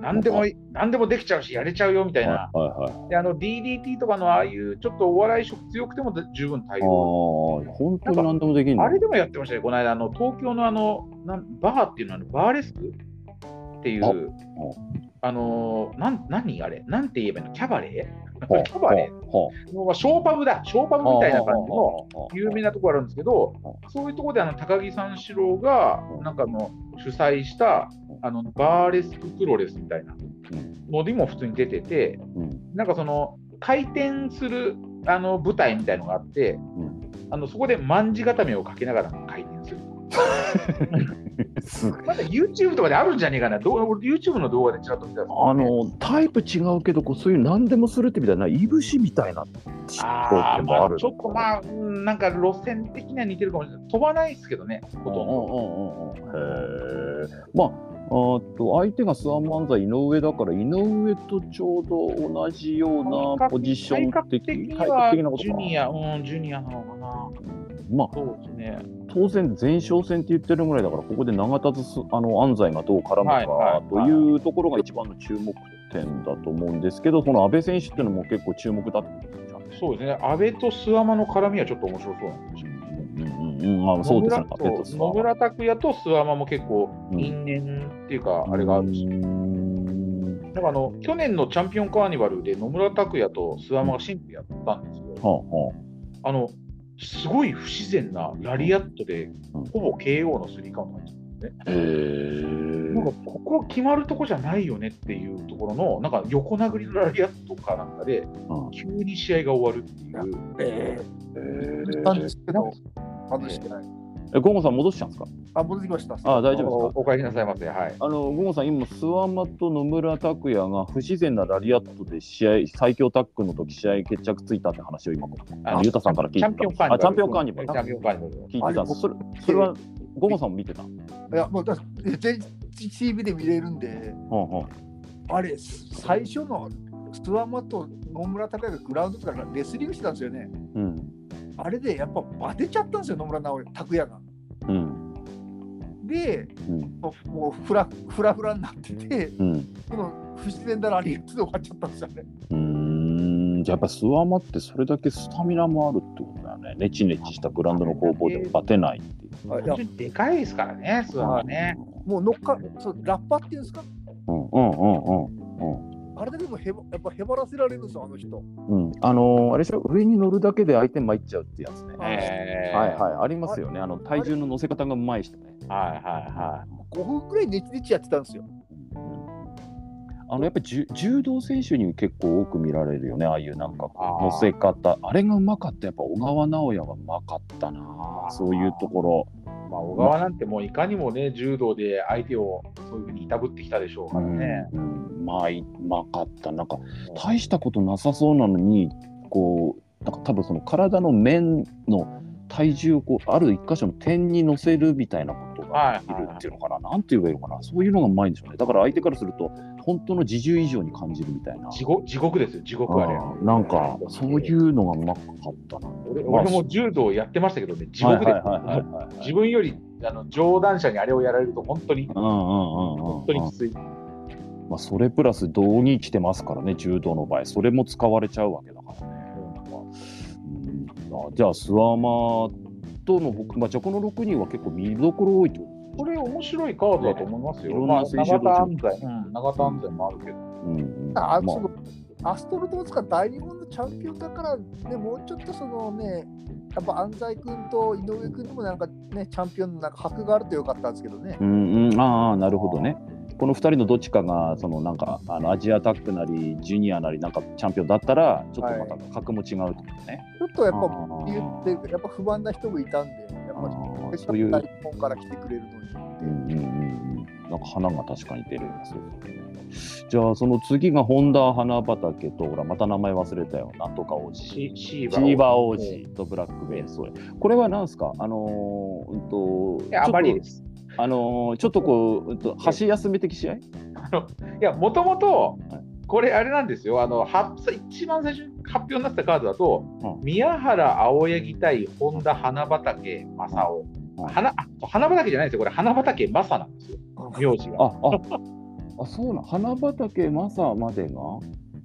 何でも何でもできちゃうし、やれちゃうよみたいな。はいはいはい。であの DDT とかのああいうちょっとお笑い色強くても十分対ああ、応。本当に何でもできるの？あれでもやってましたね、この間、あの東京のあのなんバーっていうのは、バーレスクっていう、あのなん何あれ？なんて言えばいいの？キャバレはあー？キャバレはーのショーパブだ、ショーパブみたいな感じのあ有名なところあるんですけど、そういうところであの高木三四郎がなんかあの主催したあのバーレスクプロレスみたいなのにも普通に出てて、うん。なんかその回転するあの舞台みたいのがあって、うん。あのそこで卍固めをかけながら回転する。すまだ YouTube とかであるんじゃねえかな、どう俺 YouTube の動画でちらっと見たんですけどあのタイプ違うけどこうそういう何でもするってみたいないぶしみたいなあーまあちょっとまあ、うんなんか路線的には似てるかもしれない。飛ばないですけどね、ほとんど。うんうんうんうん。へえまああーと相手がスワン漫才井上だから井上とちょうど同じようなポジション的的に体格は的なことか。ジュニア、うん、ジュニアなのかな。まあそうですね。当然前哨戦って言ってるぐらいだからここで長田とすあの安西がどう絡むかというところが一番の注目点だと思うんですけどこの阿部選手っていうのも結構注目だってことじゃんそうですね。安倍と諏訪間の絡みはちょっと面白そうなんですよ。うんうんうんまあそうですね野村拓也と諏訪間も結構うん因縁っていうか、あれがあるし。うんなんかあの去年のチャンピオンカーニバルで野村拓也と諏訪間がシンプルやったんですよ。あのすごい不自然なラリアットで、うんほぼ KO のスリーカウントなんですよね。あへえなんかここ決まるとこじゃないよねっていうところの、なんか横殴りのラリアットかなんかで、うん急に試合が終わるっていう。ええなんですけど、外してない。えゴンゴさん戻しちゃうんですか？あ、戻ってきました。あ大丈夫ですか？おお帰りなさいませ。はい。あの、ゴンゴさん、今、諏訪間と野村拓也が不自然なラリアットで試合、最強タッグの時試合決着ついたって話を今、あのユタさんから聞いてたチャンピオンカーニバチャンピオンカーニバルチャンピオンカーニバル。聞いてたそれそれは、ゴンゴさんも見てた？うんいや、もうだ全 TV で見れるんで、うんあれ、最初の諏訪間と野村隆也がグラウンドとかレスリングしてたんですよね。うんあれでやっぱバテちゃったんですよ、野村直拓也が。うんで、うんもうフラフラフラになってて、うんその不自然なラリーで終わっちゃったんですよね。うーんじゃあやっぱ諏訪間ってそれだけスタミナもあるってことだよね。ネチネチしたグラウンドの攻防でもバテないっていう。でかいですからね、諏訪はね。もう乗っかそうラッパっていうんですか？うんうんうんうんあれだけでもへばやっぱへばらせられるんですよ、あの人。うん。うん、あのーあれでしょ？上に乗るだけで相手参っちゃうってやつね。えーはいはい、ありますよね。あの体重の乗せ方がうまい人ね。はいはいは5分くらいネチネチやってたんですよ。あのやっぱり柔柔道選手に結構多く見られるよね、ああいうなんか乗せ方。あれがうまかった、やっぱ小川直也はうまかったな、そういうところ。まあ、小川なんてもういかにもね、柔道で相手をそういうふうにいたぶってきたでしょうからね。うんうんまあ、うまかった。なんか、大したことなさそうなのに、こう、なんか多分その体の面の体重をこうある一箇所の点に乗せるみたいなことができるっていうのかな、なんて言えばいいのかな、そういうのがうまいんでしょうね。だから相手からすると、本当の自重以上に感じるみたいな。地獄地獄ですよ、地獄あれ。なんか、そういうのがうまかったな。俺俺も柔道やってましたけどね、地獄で自分よりあの上段者にあれをやられると、本当に、うんうんうんうん本当にきつい。まあ、それプラス道に来てますからね、柔道の場合、それも使われちゃうわけだからね。じゃあ、諏訪間とのほか、まあ、じゃあこの6人は結構見どころ多いってことこれ、面白いカードだと思いますよ。まあ、永田安が西、うん、永田安西もあるけど。うんうんあまそのアストロトーツが大日本のチャンピオンだから、ね、もうちょっとそのね、やっぱ安西君と井上君にもなんかね、チャンピオンのなんか箔があるとよかったんですけどね。うんうん、ああ、なるほどね。この2人のどっちかが、そのなんか、あのアジアタックなり、ジュニアなり、なんかチャンピオンだったら、ちょっとまた格も違うってことね。ちょっとやっあぱー言って、やっぱ不満な人もいたんで、あそういう、大日本から来てくれるのに。うんうんうんうん、なんか花が確かに出るんですよね。じゃあ、その次が本田花畑と、ほら、また名前忘れたよ。なんとか王子。シシーバー王子とブラックベース。これは何ですか？あのー、うんと、りです。あのーちょっとこう、うんと、箸休め的試合？いや、もともとはい、これあれなんですよ、あのは一番最初に発表になってたカードだと、うん宮原青柳対本田花畑正雄、うん花花畑じゃないですよ、これ花畑正なんですよ、名字が。あ、あ、あ、そうなん。花畑正までが？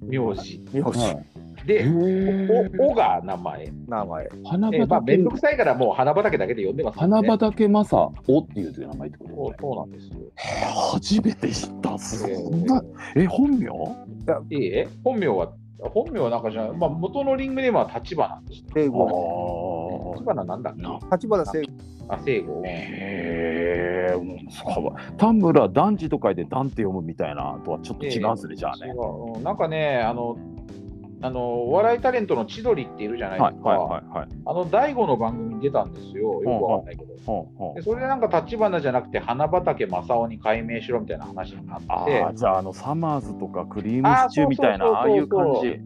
名字。よし、はい。で、へおおが名前。名前。花えーまあ、め畑んどくさいからもう花畑だけで呼んでますもん花ね。畑正おっていう名前ってことそうそうなんですよ。初めて知った。そえんな、え、本名？ええ本名は、本名はなんかじゃまあ、元のリングネームは立花でした。聖あ吾。立花なんだっけ？な立花聖吾。あ、聖吾。へえ、うんそう田村団地とかで団って読むみたいなとはちょっと違うんですね、じゃあねなんかね、あの、あのお笑いタレントの千鳥っているじゃないはいですか。はいはいはい。あの大悟の番組に出たんですよ。よくわかんないけど。ほうほうでそれでなんか立花じゃなくて花畑正雄に改名しろみたいな話になあってあ、じゃあ、あの、サマーズとかクリームシチューみたいな、ああいう感じ。で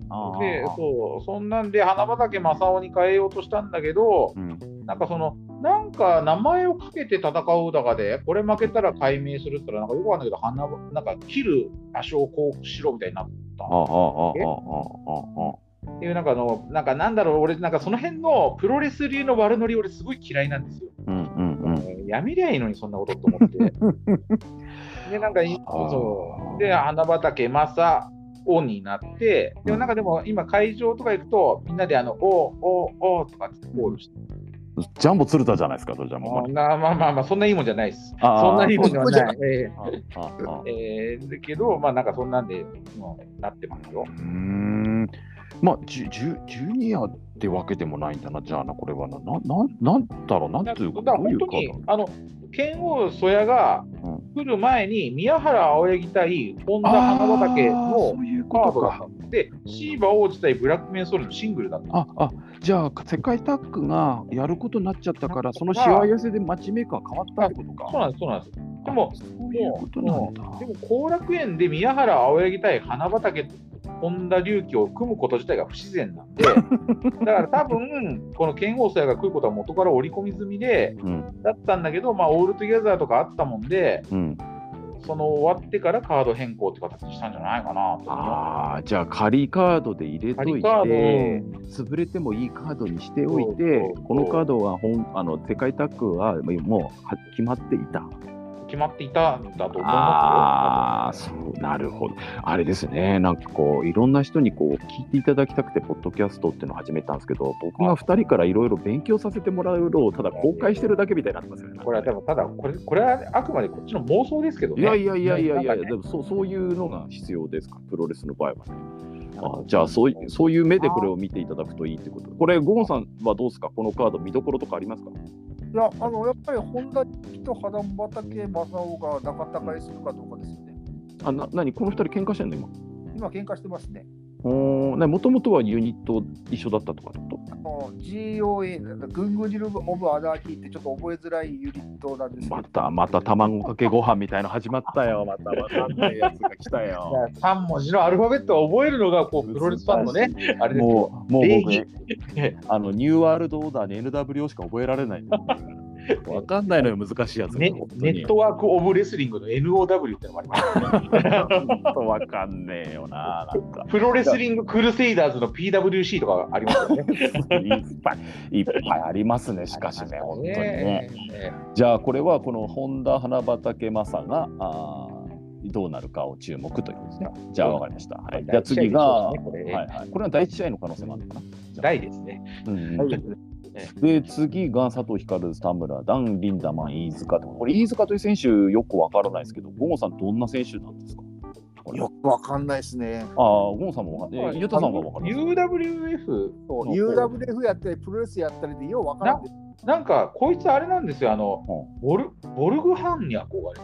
そうそんなんで花畑正雄に変えようとしたんだけどうん。なんかそのなんか名前をかけて戦うだかでこれ負けたら改名するって言ったらなんかよくわかんないけど花なんか切る場所をこうしろみたいになったああ、ああ、ああ、ああ、あっていうなんかあのなんかなんだろう俺なんかその辺のプロレス流の悪ノリ俺すごい嫌いなんですよ。あ。うんうんうん。えーやめりゃいいのにそんなことと思って。でなんかいあーそうで花畑正雄になってでもなんかでも今会場とか行くとみんなであのおおおとかってコールして、ジャンボ鶴田じゃないですか、それじゃもう。あーなまあまあまあそんないいもんじゃないです。そんないいもんじゃそない。えあああーえーだけどまあなんかそんなんでもうなってますよ。うーん。まあ、ジュジュジュニアってわけでもないんだな、じゃあな、これはな。ななんなんだろう、なんだていうか、どういうか本当にあの剣王曽谷が来る前に宮原青柳対本田花畑のカードだったんで、シーバー王子対ブラックメンソールのシングルだった。ああじゃあ世界タッグがやることになっちゃったからそのしわ寄せでマッチメーカー変わったってことかそうなんです、そうなんです。でも、そういうことなんだでも後楽園で宮原青柳対花畑本田竜輝を組むこと自体が不自然なんで、だから多分、この拳王征矢が来ることは元から織り込み済みで、うん。だったんだけど、まあ、オールトゥギャザーとかあったもんで、うん。その終わってからカード変更って形にしたんじゃないかなと。ああじゃあ仮カードで入れといてー潰れてもいいカードにしておいそうてそうそう。このカードは本あの世界タッグはもうは決まっていた決まっていたんだと思すよ。そうなるほど。あれですね。なんかこういろんな人にこう聞いていただきたくてポッドキャストっていうのを始めたんですけど僕が2人からいろいろ勉強させてもらうのをただ公開してるだけみたいになってますよね。これは多分ただこれ、これはあくまでこっちの妄想ですけどね。いやいやいやいやいや、ね。でもそうそういうのが必要ですか、プロレスの場合はね。あじゃあそうい、そういう目でこれを見ていただくといいってこと。これ、ゴーンさんはどうですか、このカード、見どころとかありますか？いや、あの、やっぱり本田と花畑正雄が仲違いするかどうかですよね。あな何？この二人喧嘩してんの今？今、喧嘩してますね。おもともとはユニット一緒だったとかってこあのの GOA、なんかグングジル・オブ・アダーキーってちょっと覚えづらいユニットなんですまたまた卵かけご飯みたいの始まったよ。またわかんないやつが来たよ。3文字のアルファベットを覚えるのがこう プロレスファンのね、あれですよ。もうもう礼僕ね、あのニューワールドオーダーに NWO しか覚えられないんだよ。わかんないのよ、難しいやつが。ねネットワーク・オブ・レスリングの NOW ってのもあります、本当わかんねえよな。なんかプロレスリング・クルセイダーズの PWC とかありますよね。いっぱいいっぱいありますね。しかしね、本当にね。ねじゃあこれはこの本田花畑正があーどうなるかを注目というですね。じゃあわかりました。はい、じゃあ次が、はこれいはい、これは第一試合の可能性もあるのかな。大ですね。うんうんはいで次が佐藤光、田村、ダン、リンダマン、飯塚とこれ飯塚という選手よくわからないですけど、ゴンさんどんな選手なんですか？これよくわかんないですね。ああ、ゴンさんもわかんない。ゆうたさんはわかる UWF、そううん UWF やったり、プロレスやったりでようわからんです。なんかこいつあれなんですよ、あの、ボルボルグハンに憧れ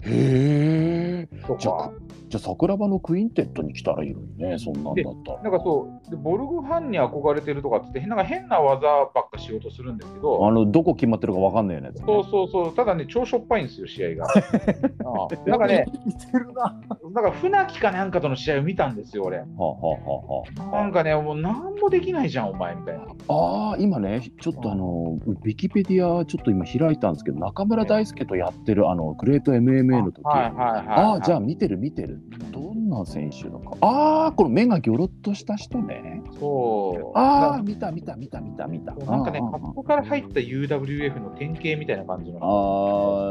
てへえ。じゃ。じゃあ桜庭のクインテットに来たらいいのにね、そんなんだったら。なんかそうで、ボルグハンに憧れてるとかって、なんか変な技ばっかしようとするんですけど、あのどこ決まってるかわかんないよね。そうそうそう、ただね、超しょっぱいんですよ、試合が。ああなんかね、似てるな。なんか船木かなんかとの試合を見たんですよ、俺。はあ、はあはあはあなんかね、もう何もできないじゃん、お前みたいな。ああ、今ね、ちょっとあの、ウィキペディアちょっと今開いたんですけど、中村大輔とやってるあの、グレート MMA の時。はいはいはい、ああ、じゃあ見てる見てる。どんな選手だか。ああ、この目がギョロっとした人ね。そう。ああ、見た見た見た見た見た。なんかね、ここから入った UWF の典型みたいな感じの。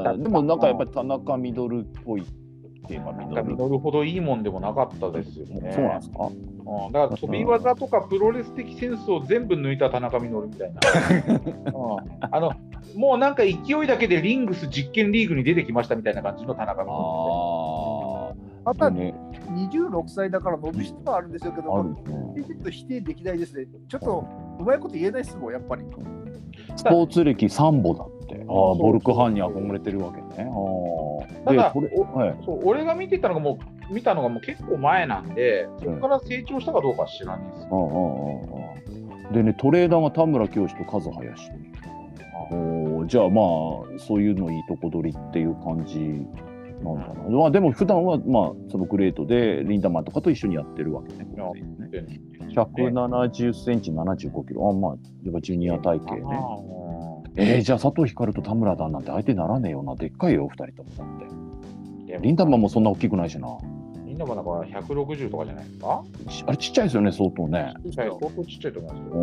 ああ、でもなんかやっぱり田中ミドルっぽいっていうか、ミドル。ほどいいもんでもなかったですよね。そうなんですか？うん、だから飛び技とかプロレス的センスを全部抜いた田中稔みたいな、うん、あのもうなんか勢いだけでリングス実験リーグに出てきましたみたいな感じの田中稔あまたあ、ね、26歳だから伸びしろはあるんでしょうけど。ちょっと否定できないですね。ちょっとうまいこと言えないですもん、やっぱり。スポーツ歴3本だって。ああ、ボルクハンに憧れてるわけね。ああ。ただで、これ、はい。そう俺が見てたのがもう見たのがもう結構前なんでそこから成長したかどうかは知らないですうんうんうんうんでね、トレーダーが田村清と和林。おーじゃあまあ、そういうのいいとこ取りっていう感じなんだな。まあでも普段はまあ、そのグレートでリンダマンとかと一緒にやってるわけね。この選手ね170センチ、75キロ。あまあ、やっぱジュニア体型ね。えー、じゃあ佐藤光と田村だなんて相手にならねえよな。でっかいよ、二人ともだって。リンダマンもそんな大きくないしな。みんなもなんか160とかじゃないですか？ちあれちっちゃいですよね、相当ね。ちっちゃい相当ちっちゃいと思いますよ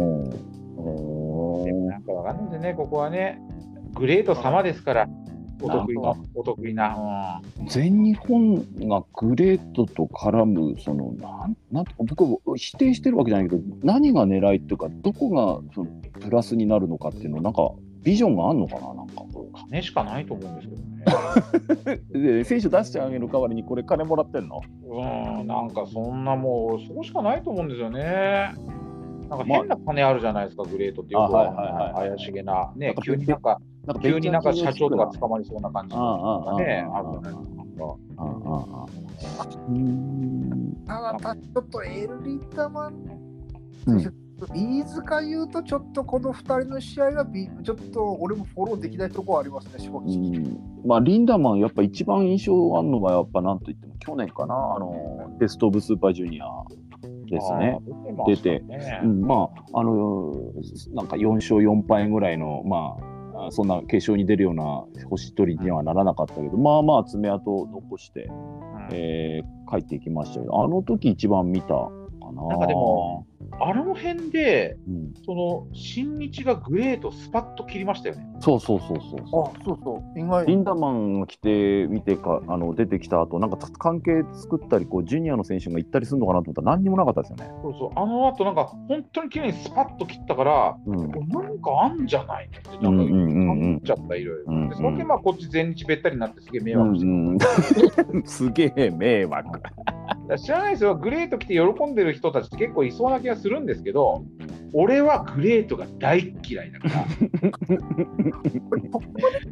うん。なんかわかんないんでね、ここはね、グレート様ですから、お得意な、お得意な。全日本がグレートと絡む、そのなんなんて僕、否定してるわけじゃないけど、何が狙いっていうか、どこがそのプラスになるのかっていうの、なんかビジョンがあるのかな、なんかこ金しかないと思うんですけどね。う。で、選手出してあげる代わりに、これ、金もらってんの？うん、なんかそんなもう、そこしかないと思うんですよね。なんか変な金あるじゃないですか、グレートっていあはいはいはい怪しげな、ね急になんか、なんか急になんか社長とか使捕まりそうな感じああああのね、ああ。あるじゃないですか。ああああうーんただ、たちょっとエルリータマン、うん。飯塚優とちょっとこの2人の試合がびちょっと俺もフォローできないところありますね、正直。うん。まあ、リンダマン、やっぱ一番印象あるのが、やっぱなんといっても、去年かな、あのベスト・オブ・スーパージュニアですね。出てね。うん、まあ、あのなんか4勝4敗ぐらいの、まあ、あそんな決勝に出るような星取りにはならなかったけど、まあまあ爪痕を残して、うん。えー帰っていきましたけど、あの時一番見たかな。なんかでも、あの辺で、うん、その新日がグレートスパッと切りましたよね。そうそうそうそうあ、そうそう、意外。リンダマンが来て見てかあの出てきた後なんか関係作ったりこうジュニアの選手が行ったりするのかなと思ったら何にもなかったですよね。そうそう、あの後なんか本当に綺麗にスパッと切ったから、うん。なんかあんじゃないのって、なんかうんうんうんうん。感じちゃった、いろいろ。うんうん。でその時まあこっち全日べったりになってすげえ迷う惑してんうん、すげえ迷惑。知らないですよ、グレート来て喜んでる人たちって結構いそうな気がするんですけど、俺はグレートが大嫌いだから、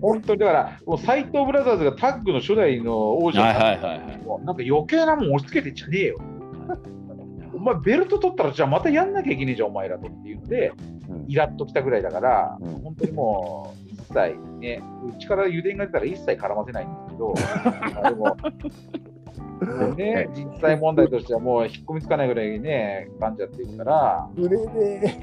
本当にだから、もう斎藤ブラザーズがタッグの初代の王者になってはいはい。もうなんか余計なもん押し付けてんじゃねえよ。お前ベルト取ったらじゃあまたやんなきゃいけねえじゃんお前らとっていうのでうんイラッときたぐらいだから、うん本当にもう一切ねうちから油田が出たら一切絡ませないんですけど あでもでね実際問題としてはもう引っ込みつかないぐらいね噛んじゃってるから。グレーで、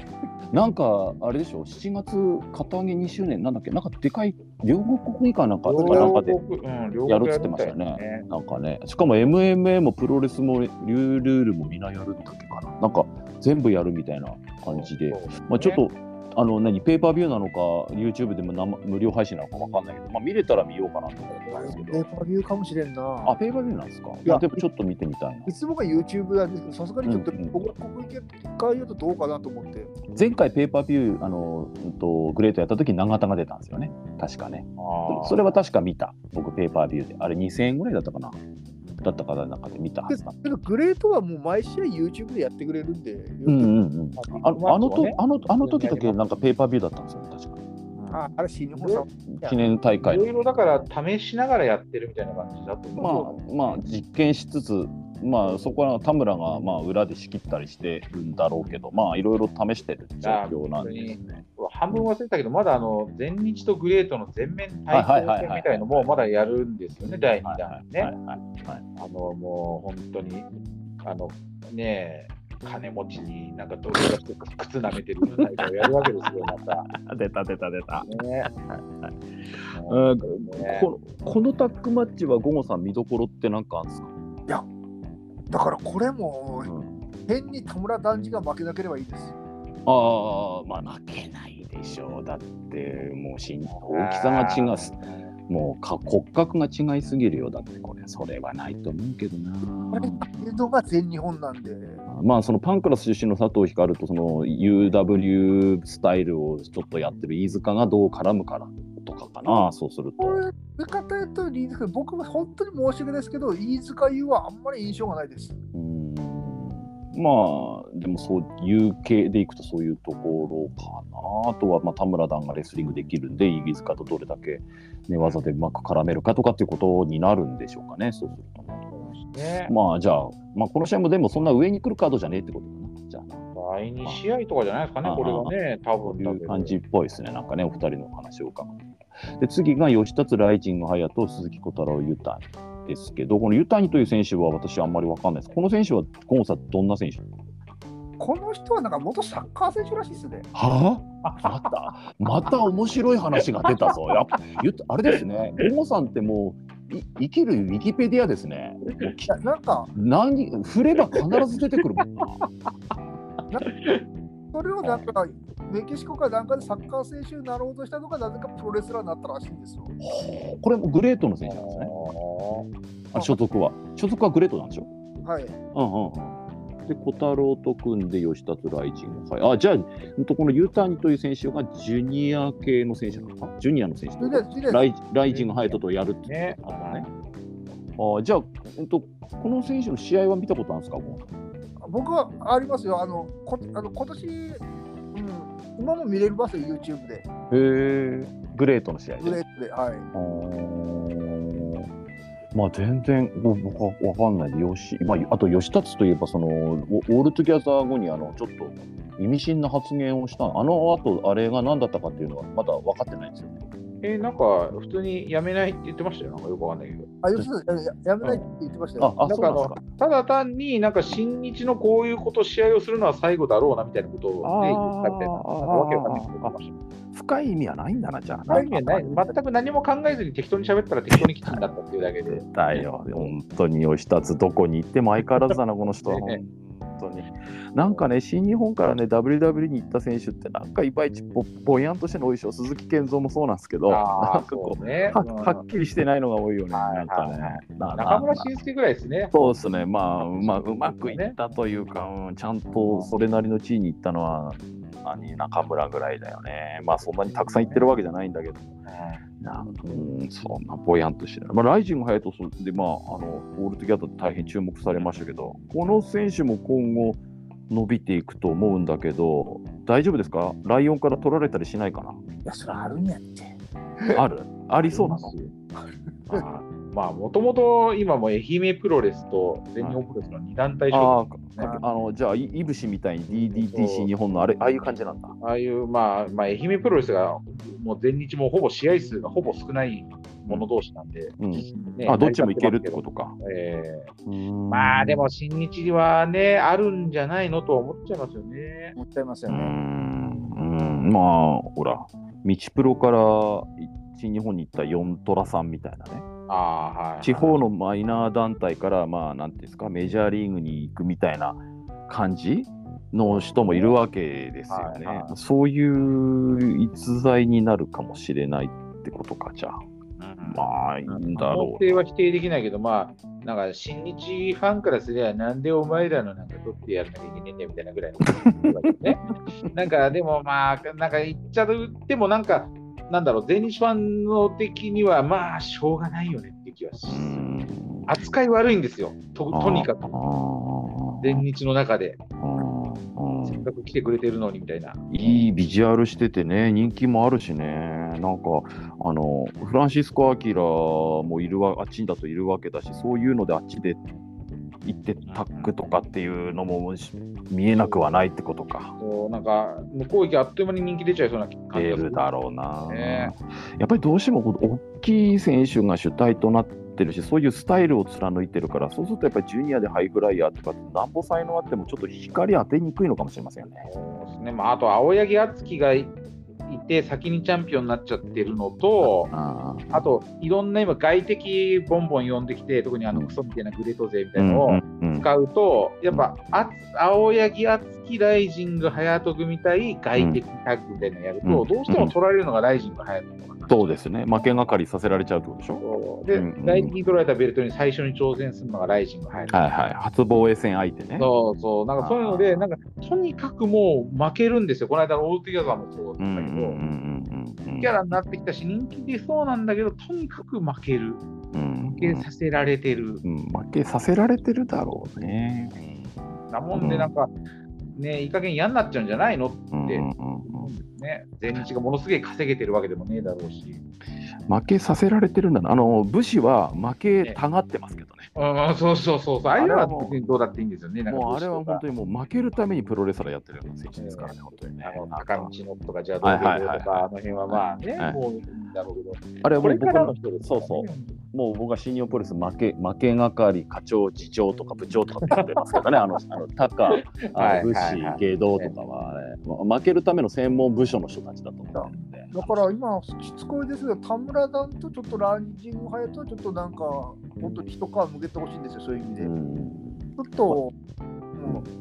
なんか、あれでしょ、7月、旗揚げ2周年、なんだっけ、なんかでかい、両国国技館なんか、なんかで両国うん両国やるっつってましたよね。なんかね、しかも MMA もプロレスもルールもみんなやるんだっけかな。なんか全部やるみたいな感じで、まあ、ちょっと、あの何ペーパービューなのか YouTube でも生無料配信なのかわかんないけど、まあ、見れたら見ようかなと思ったんですけペどーパービューかもしれんな。あペーパービューなんですか？やいやでもちょっと見てみたいな。いつもが YouTube なんですけど、さすがにちょっと、うんうんここ一回言うとどうかなと思って。前回ペーパービューあの、うんと、グレートやった時永田が出たんですよね。確かね。それは確か見た。僕ペーパービューで。あれ2000円ぐらいだったかなだったかなんかで見た。はずだけど、グレートはもう毎試合 YouTube でやってくれるんで、うんうんうん。ああのとあのあの時だけなんかペーパービューだったんですよね確か。ああれ、新日本さん。記念大会の。いろいろだから試しながらやってるみたいな感じだとま思う。あまあ実験しつつまあそこは田村がまあ裏で仕切ったりしてるんだろうけどまあいろいろ試してる状況なんですね。半分忘れたけど、まだあの全日とグレートの全面対抗戦みたいのもまだやるんですよね、第2はい弾ね。あのもう本当に、あのねえ、金持ちになんか土下座して靴舐めてる大会をやるわけですよ、また。あ 出た出た出た。このこのタッグマッチは午後さん見どころってなんかあるんですか、だからこれもうん、変に田村団地が負けなければいいです。ああまあ負けないでしょ。うだってもう身大きさが違う。もうか骨格が違いすぎるよ。だってこれそれはないと思うけどな。これっていうのが全日本なんで。まあそのパンクラス出身の佐藤光とその UW スタイルをちょっとやってる飯塚がどう絡むからとかかな、そうするとこ。れ、味方やったらいいですけど、僕は本当に申し訳ないですけど、飯塚優はあんまり印象がないです。うーんまあでもそういう系でいくとそういうところかなあとはまあ田村段がレスリングできるんで飯塚とどれだけ寝技でうまく絡めるかとかっていうことになるんでしょうかねそうするとね。ねまあじゃあ、まあ、この試合もでもそんな上に来るカードじゃねえってことかなじゃあな。第2試合とかじゃないですかね、これはね、多分いう感じっぽいですね、なんかね、お二人のお話を伺って。で、次が吉達ライジング隼人、鈴木小太郎、ユタニですけど、このユタニという選手は私あんまりわかんないです。この選手は、ゴンさん、どんな選手？この人はなんか元サッカー選手らしいですね。はあ？また、また面白い話が出たぞ。やっぱゆあれですね、ゴンさんってもう、い生きるウィキペディアですね。なんか、何振れば必ず出てくるもんな。それをなんか、メキシコかなんかでサッカー選手になろうとしたのが、なぜかプロレスラーになったらしいんですよ。これもグレートの選手なんですね。あ所属は。所属はグレートなんでしょはい。うんうんうん。で、小太郎と組んで吉達ライジング。はい。あ、じゃあ、このユータニという選手がジュニア系の選手なのかジュニアの選手それで、それでライライジングハイトとやるってねことね。あじゃあ、うんと、この選手の試合は見たことあるんですかも僕はありますよ。あの、こあの今年、うん、今も見れますよ、YouTube で。うへえ。 GLEATの試合で。 GLEATで。はい。まあ全然ぼ僕は分かんないでよし、まあ、あとヨシタツといえばそのオオールトゥギャザー後にあのちょっと意味深な発言をしたあの後あれが何だったかっていうのはまだ分かってないんですよね。えーなんか普通にやめないって言ってましたよ、なんかよくわかんないけど。あ、吉田さんややめないって言ってましたよ。ああなんかあのそうなんですか。ただ単になんか新日のこういうこと、試合をするのは最後だろうなみたいなことをね、言ったみたいな、わけわかんないこと言ってました。深い意味はないんだなじゃあそういう意味はない全く何も考えずに適当に喋ったら適当に吉になったっていうだけで。だよ、本当に吉達、どこに行っても相変わらずだな、この人は。ね本当に。なんかね、新日本からね、WW に行った選手って、なんかいまいちぼぼやんとしての多いでしょ、鈴木健三もそうなんですけど、ああ、なんかこそうね。う、はっきりしてないのが多いよね、はいなんかね。な中村な真輔ぐらいですね。そうですね、まあ、うまうまくいったというか、うん、ちゃんとそれなりの地位に行ったのは、何、中村ぐらいだよね。まあ、そんなにたくさん行ってるわけじゃないんだけど。なんうん、そんなぼやんとしてない。まあ、ライジング HAYATO で、まあ、あの、オールトゥギャザーで大変注目されましたけど、この選手も今後伸びていくと思うんだけど、大丈夫ですか？ライオンから取られたりしないかいや、それあるんやって。なある？ありそうなの？あまあ、もともと今も愛媛プロレスと全日本プロレスの2団体あ勝ーかあのじゃあいいぶしみたいに DDTC 日本のあれああいう感じなんだ。負、ああいう、まあ、まあ、愛媛プロレスがもう全日もほぼ試合数がほぼ少ない者同士なんで、うん。ねあどっちもいけるってことか。ええ。ままあでも新日はね、あるんじゃないのとは思っちゃいますよね。思っちゃいますうよね。ん。うん。まあほら道プロから新日本に行った4トラさんみたいなねああ、はい。地方のマイナー団体からまあなんていうんですかメジャーリーグに行くみたいな感じの人もいるわけですよね、はいはい。そういう逸材になるかもしれないってことかじゃあ。うん。まあいいんだ可ろ能性は否定できないけど、まあ、なんか新日ファンからすれば、なんでお前らのなんか取ってやらなきゃいけないんだよみたいなぐらいのね。なんかでもまあ、なんか言っちゃう、でもなんか、なんだろう、全日ファンの的には、まあ、しょうがないよねって気はし扱い悪いんですよ、ととにかく。全日の中で。せっかく来てくれてるのにみたいな。いいビジュアルしててね、人気もあるしね、なんか、あの、フランシスコ・アキラもいるわ、あっちだといるわけだし、そういうのであっちで行ってタッグとかっていうのも見えなくはないってことか。そうなんか、向こう行きあっという間に人気出ちゃいそうな感じ出るだろうな、ねやっぱりどうしても大きい選手が主体となってるし、そういうスタイルを貫いてるから、そうするとやっぱりジュニアでハイフライヤーとか、なんぼ才能あっても、ちょっと光当てにくいのかもしれませんよね。そうですね。まあ、あと、青柳敦樹がいいて、先にチャンピオンになっちゃってるのと、ああと、いろんな今、外敵ボンボン呼んできて、特にあのクソみたいなグレート勢みたいなのをうん使うと、やっぱ、あ青柳亮生、ライジング、 HAYATO組対外敵タッグみたいなのやると、うん。どうしても取られるのがライジング、 HAYATOとかなそうですね、負けがかりさせられちゃうってことでしょ？で、うんうんライジングに取られたベルトに最初に挑戦するのがライジング、 HAYATO。はいはい、初防衛戦相手ね。そうそう、なんかそういうので、なんかとにかくもう負けるんですよ。この間のオールトゥギャザーもそうだったうんけど、キャラになってきたし、人気出そうなんだけど、とにかく負ける。うん負けさせられてる。うん負けさせられてるだろうね。なもんで、なんか、ね、いい加減嫌になっちゃうんじゃないのって思うんですね。全日がものすげえ稼げてるわけでもねえだろうし。負けさせられてるんだな。あの武士は負けたがってますけどね。うん、そうそうそうそう。あれは別にどうだっていいんですよね。もうあれは本当に。にもう負けるためにプロレスラーやってるような選手ですからね、え本当にねあの。高道のとか、じゃあ、はいはいはい道とか、あの辺はまあね、はいもういいんだろうけど、あれはもう僕のの人ですそうそう。もう僕は新日本プロレス負け負けがかり課長次長とか部長とかって言ってますけどねあのあのタカあの武士芸道とかはあれま負けるための専門部署の人たちだと思うんでだから今、しつこいですけど、田村団とちょっとランジングハヤとはちょっとなんか、本当に一皮向けてほしいんですよ、そういう意味で。ちょうんっと、も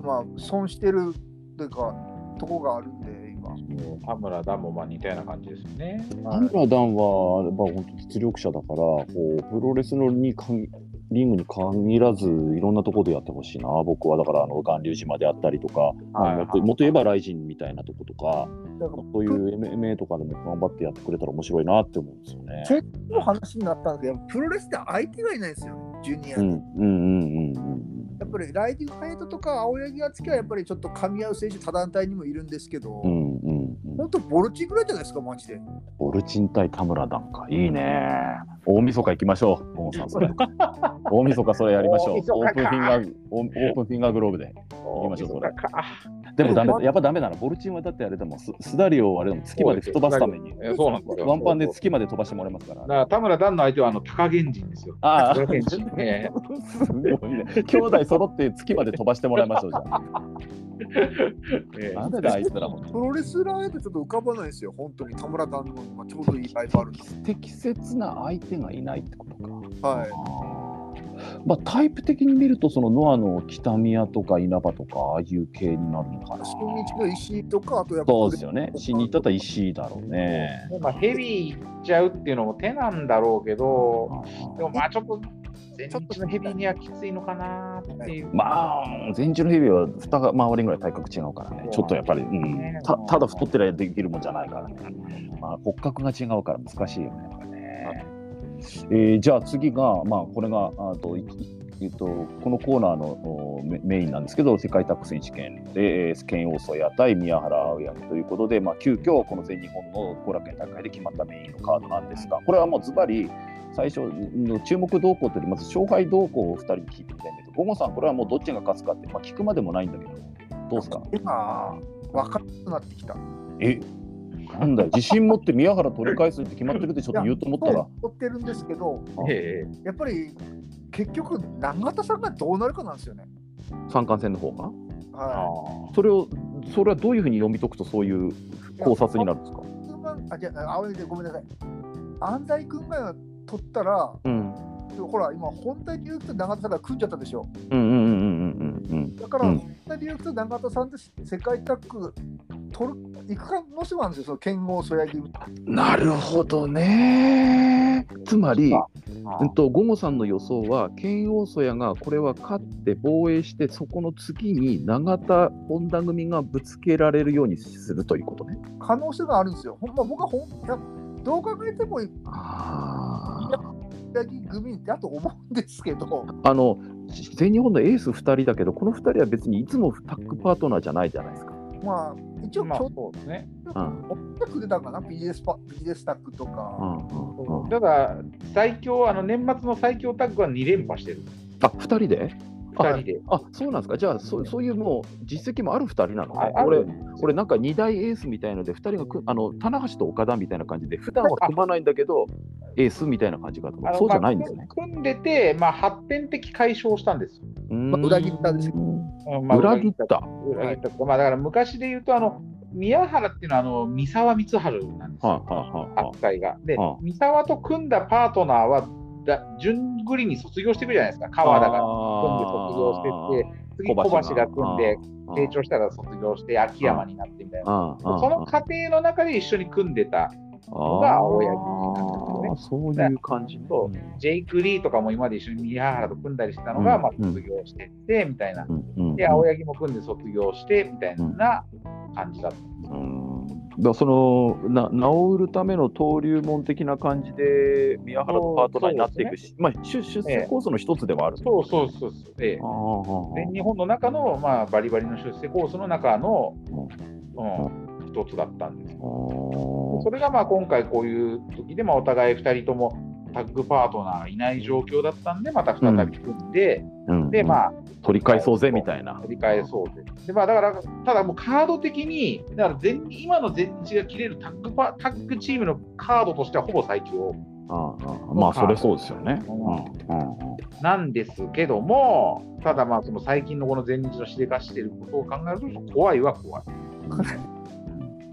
うまあ、損してるというか、とこがあるんで、今。田村ダもまあ似たような感じですよね。田村段は、やっぱ本当実力者だから、こうプロレスのに限リングに限らず、いろんなところでやってほしいな、僕はだから、あの巌流島であったりとか、まあはい。もっと言えば、ライジンみたいなとことか、そういう MMA とかでも頑張ってやってくれたら面白いなって思うんですよね。結構話になったんですけど、プロレスって相手がいないんですよ、ジュニアで。うんうんうんうんうん。やっぱりライディングハヤトとか青柳敦樹はやっぱりちょっと噛み合う選手、他団体にもいるんですけど、うんうんうん本当、ボルチぐらいじゃないですか、マジで。ボルチン対田村段か、いいね。大晦日行きましょう。大晦日それやりましょう。オープンフィンガー、オープンフィンガーグローブで。行きましょうそれかでもダメえやっぱダメだな。ボルチンはだってあれでも、すすだりをあれでも月まで吹っ飛ばすために、えそうなんですよ。ワンパンで月まで飛ばしてもらいますからだ。から田村ダンの相手はあの高源人ですよ。ああ高源人。え すごいね。兄弟揃って月まで飛ばしてもらいましょう、じゃあ。ええなんでだ、あいつらも。プロレスラーやとちょっと浮かばないですよ、本当に田村団の今ちょうどいいライバル適切な相手がいないってことか。はいまあ、タイプ的に見ると、そのノアの北宮とか稲葉とか、ああいう系になるのかな。新日の石井とか、あとやっぱそうですよね。新日だったら石井だろうね。まあ、ヘビーいっちゃうっていうのも手なんだろうけど、でもまあちょっと、全日のヘビーにはきついのかなっていう。まあ、全日のヘビーは二回りぐらい体格違うからね、ちょっとやっぱり、うん、たただ太ってりゃできるもんじゃないからね。まあ、骨格が違うから難しいよね。えーじゃあ次が、まあ、これがあと、えっと、このコーナーのおメメインなんですけど、世界タッグ選手権で、えー、ケン・オーソヤ対宮原青柳ということで、まあ、急遽この全日本の後楽園大会で決まったメインのカードなんですが、これはもうズバリ、最初の注目動向というよりまず勝敗動向を2人に聞いてみたいんだけど、ゴゴさん、これはもうどっちが勝つかって、まあ、聞くまでもないんだけど、どうですか？今、分かんなくなってきた。えなんだよ、自信持って宮原取り返すって決まってるってちょっと言うと思ったら、そう思ってるんですけど、えやっぱり結局、永田さんがどうなるかなんですよね。三冠戦の方が？えはそれを、それはどういうふうに読み解くと、そういう考察になるんですか？い。あ、じゃあ、青柳でごめんなさい。安西君が取ったら、うんほら、今、本体流と永田さんが組んじゃったでしょ。だから、うん本体流と永田さんで世界タッグ取る、行く可能性もあるんですよ、その剣豪ソヤギ。なるほどね。つまり、あうんと、ゴゴさんの予想は、剣王祖谷がこれは勝って防衛して、そこの次に永田本田組がぶつけられるようにするということね。可能性があるんですよ。ほんま、僕はほんいやどう考えてもあソヤギ組だと思うんですけど、あの全日本のエース2人だけど、この2人は別にいつもタッグパートナーじゃないじゃないですか。まあ、一応、まあちょっそうですね。うんとくれたかな、ビジネスパビジネスタッグとうか。んうんうんただ、最強、あの年末の最強タッグは2連覇してる。あ2人で？あ2人で。あそうなんですか、じゃあそ、そういうもう実績もある2人なの？ね。俺俺なんか2大エースみたいので、2人がくあの棚橋と岡田みたいな感じで、普段は組まないんだけど、エースみたいな感じかとそうじゃないんですね。まあ組んでて、まあ、発展的解消したんですよ。ま裏切ったん。ですよ裏切った。裏切った。まあ、だから昔で言うと、あの宮原っていうのはあの三沢光晴なんですよ、はいはいはいはい。扱いが。で、は三沢と組んだパートナーは、だ順繰りに卒業していくじゃないですか、川田が。組んで卒業してって、次、小橋が。組んで、成長したら卒業して、秋山になってみたいな。長その過程の中で一緒に組んでた、のが青柳なんですよね。そういう感じね。そジェイク・リーとかも今まで一緒に宮原と組んだりしてたのが、うん。まあ、卒業してって、みたいな。で、青柳も組んで卒業して、みたいな感じだった。うん。だそのな名を売るための登竜門的な感じで宮原とパートナーになっていくし、まあ、出出世コースの一つではある。そうそうそうそう。ええ。全日本の中の、まあ、バリバリの出世コースの中の、うん、一つだったんですよ。それがまあ今回こういう時で、まあ、お互い2人ともタッグパートナーがいない状況だったんで、また再び組んで、うんで、まあ、取り返そうぜみたいな。取り返そうぜ。で、まあ、だから、ただもうカード的に、だから全今の全日が切れるタッグパタッグチームのカードとしてはほぼ最強あーあーまあそれそうですよね。うんうんうんなんですけども、ただまあ、その最近のこの全日のしでかしていることを考えると、怖いは怖い。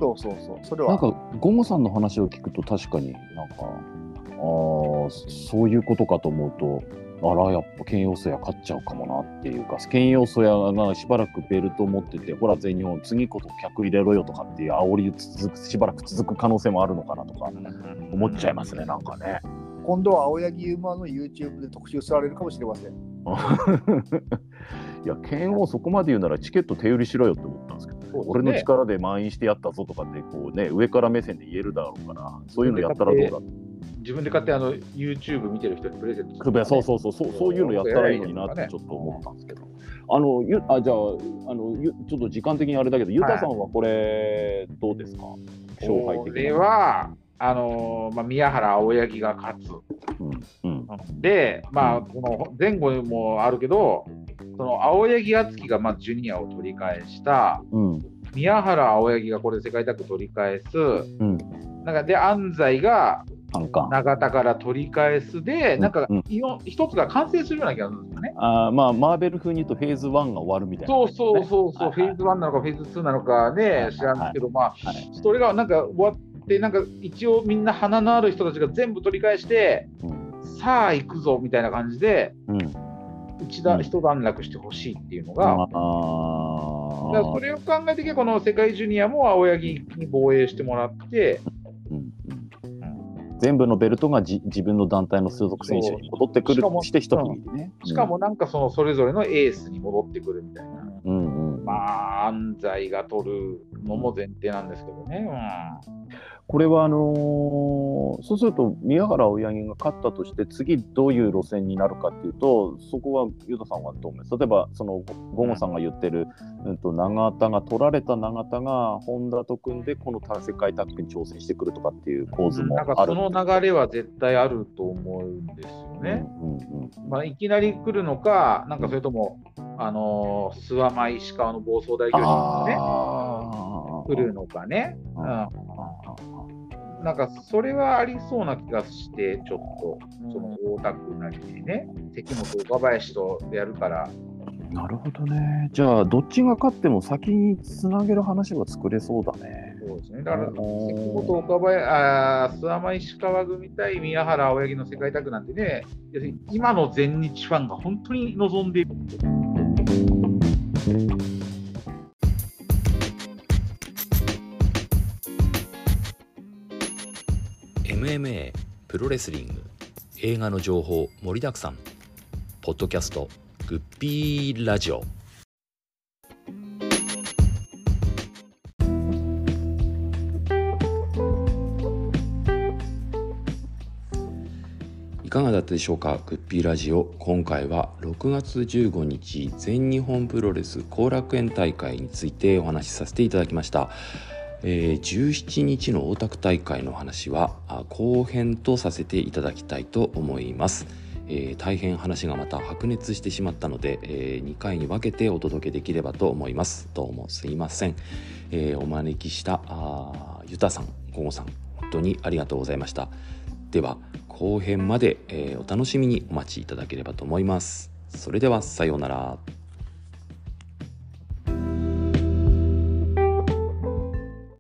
そうそうそう、それは。なんかゴモさんの話を聞くと確かになんかあーそういうことかと思うとあらやっぱ剣要素や勝っちゃうかもなっていうか剣要素やがしばらくベルト持っててほら全日本次こそ客入れろよとかっていう煽り続くしばらく続く可能性もあるのかなとか思っちゃいますねなんかね。今度は青柳馬の YouTube で特集されるかもしれません。いや剣をそこまで言うならチケット手売りしろよって思ったんですけど、ね俺の力で満員してやったぞとかってこうね上から目線で言えるだろうからそういうのやったらどうだ？自分で買ってあの YouTube 見てる人にプレゼントするそうそうそうそうそういうのやったらいいのになってちょっと思ったんですけど。あのゆあじゃああのゆちょっと時間的にあれだけど、ゆたさんはこれどうですか？勝敗これ的に。は、あのーまあ、宮原青柳が勝つ。うんうん。で、まあ、この前後にもあるけど、その青柳敦樹がまずジュニアを取り返した、うん。宮原青柳がこれで世界タッグ取り返す、うん。なんかで安西が。永田から取り返すで、なんか一つが完成するような気がするんですよね。あーまあマーベル風に言うとフェーズ1が終わるみたいな、そうそうそうそう、はいフェーズ1なのかフェーズ2なのかはいね、知らんけど、まあ、はいそれがなんか終わって、なんか一応みんな鼻のある人たちが全部取り返して、うん。さあ行くぞみたいな感じで、うん。一段、うん一段落してほしいっていうのが、あだからそれを考えてきゃこの世界ジュニアも青柳に防衛してもらって、うん。うん。全部のベルトがじ自分の団体の所属選手に戻ってくるしかもして一区切りね。しかもなんかそのそれぞれのエースに戻ってくるみたいな。うんうん、まあ、安西が取るのも前提なんですけどね。これはあのーそうすると宮原青柳が勝ったとして次どういう路線になるかっていうとそこはユダさんはどう思います例えばそのゴゴさんが言ってる、うん、と永田が取られた永田が本田と組んでこの世界タッグに挑戦してくるとかっていう構図うん、もなんかそあるの流れは絶対あると思うんですよね。うんうんまあ、いきなり来るのか、なんかそれとも、あのー諏訪間石川の暴走大行事がね、あ来るのかね。あうん、なんかそれはありそうな気がして、ちょっと、その大田区なりでね、関本岡林とやるから、なるほどね。じゃあ、どっちが勝っても先につなげる話は作れそうだね。そうですね。だから、関本岡林、あー諏訪間石川組対宮原青柳の世界タッグなんてね、要するに今の全日ファンが本当に望んでいる。MMA プロレスリング映画の情報盛りだくさん。ポッドキャストグッピーラジオ。いかがだったでしょうか？グッピーラジオ。今回は6月15日全日本プロレス後楽園大会についてお話しさせていただきました。えー17日の大田区大会の話は後編とさせていただきたいと思います、えー大変話がまた白熱してしまったので、え2回に分けてお届けできればと思います。どうもすいません、えーお招きしたあゆたさんごごさん本当にありがとうございました。では後編まで、えお楽しみにお待ちいただければと思います。それではさようなら。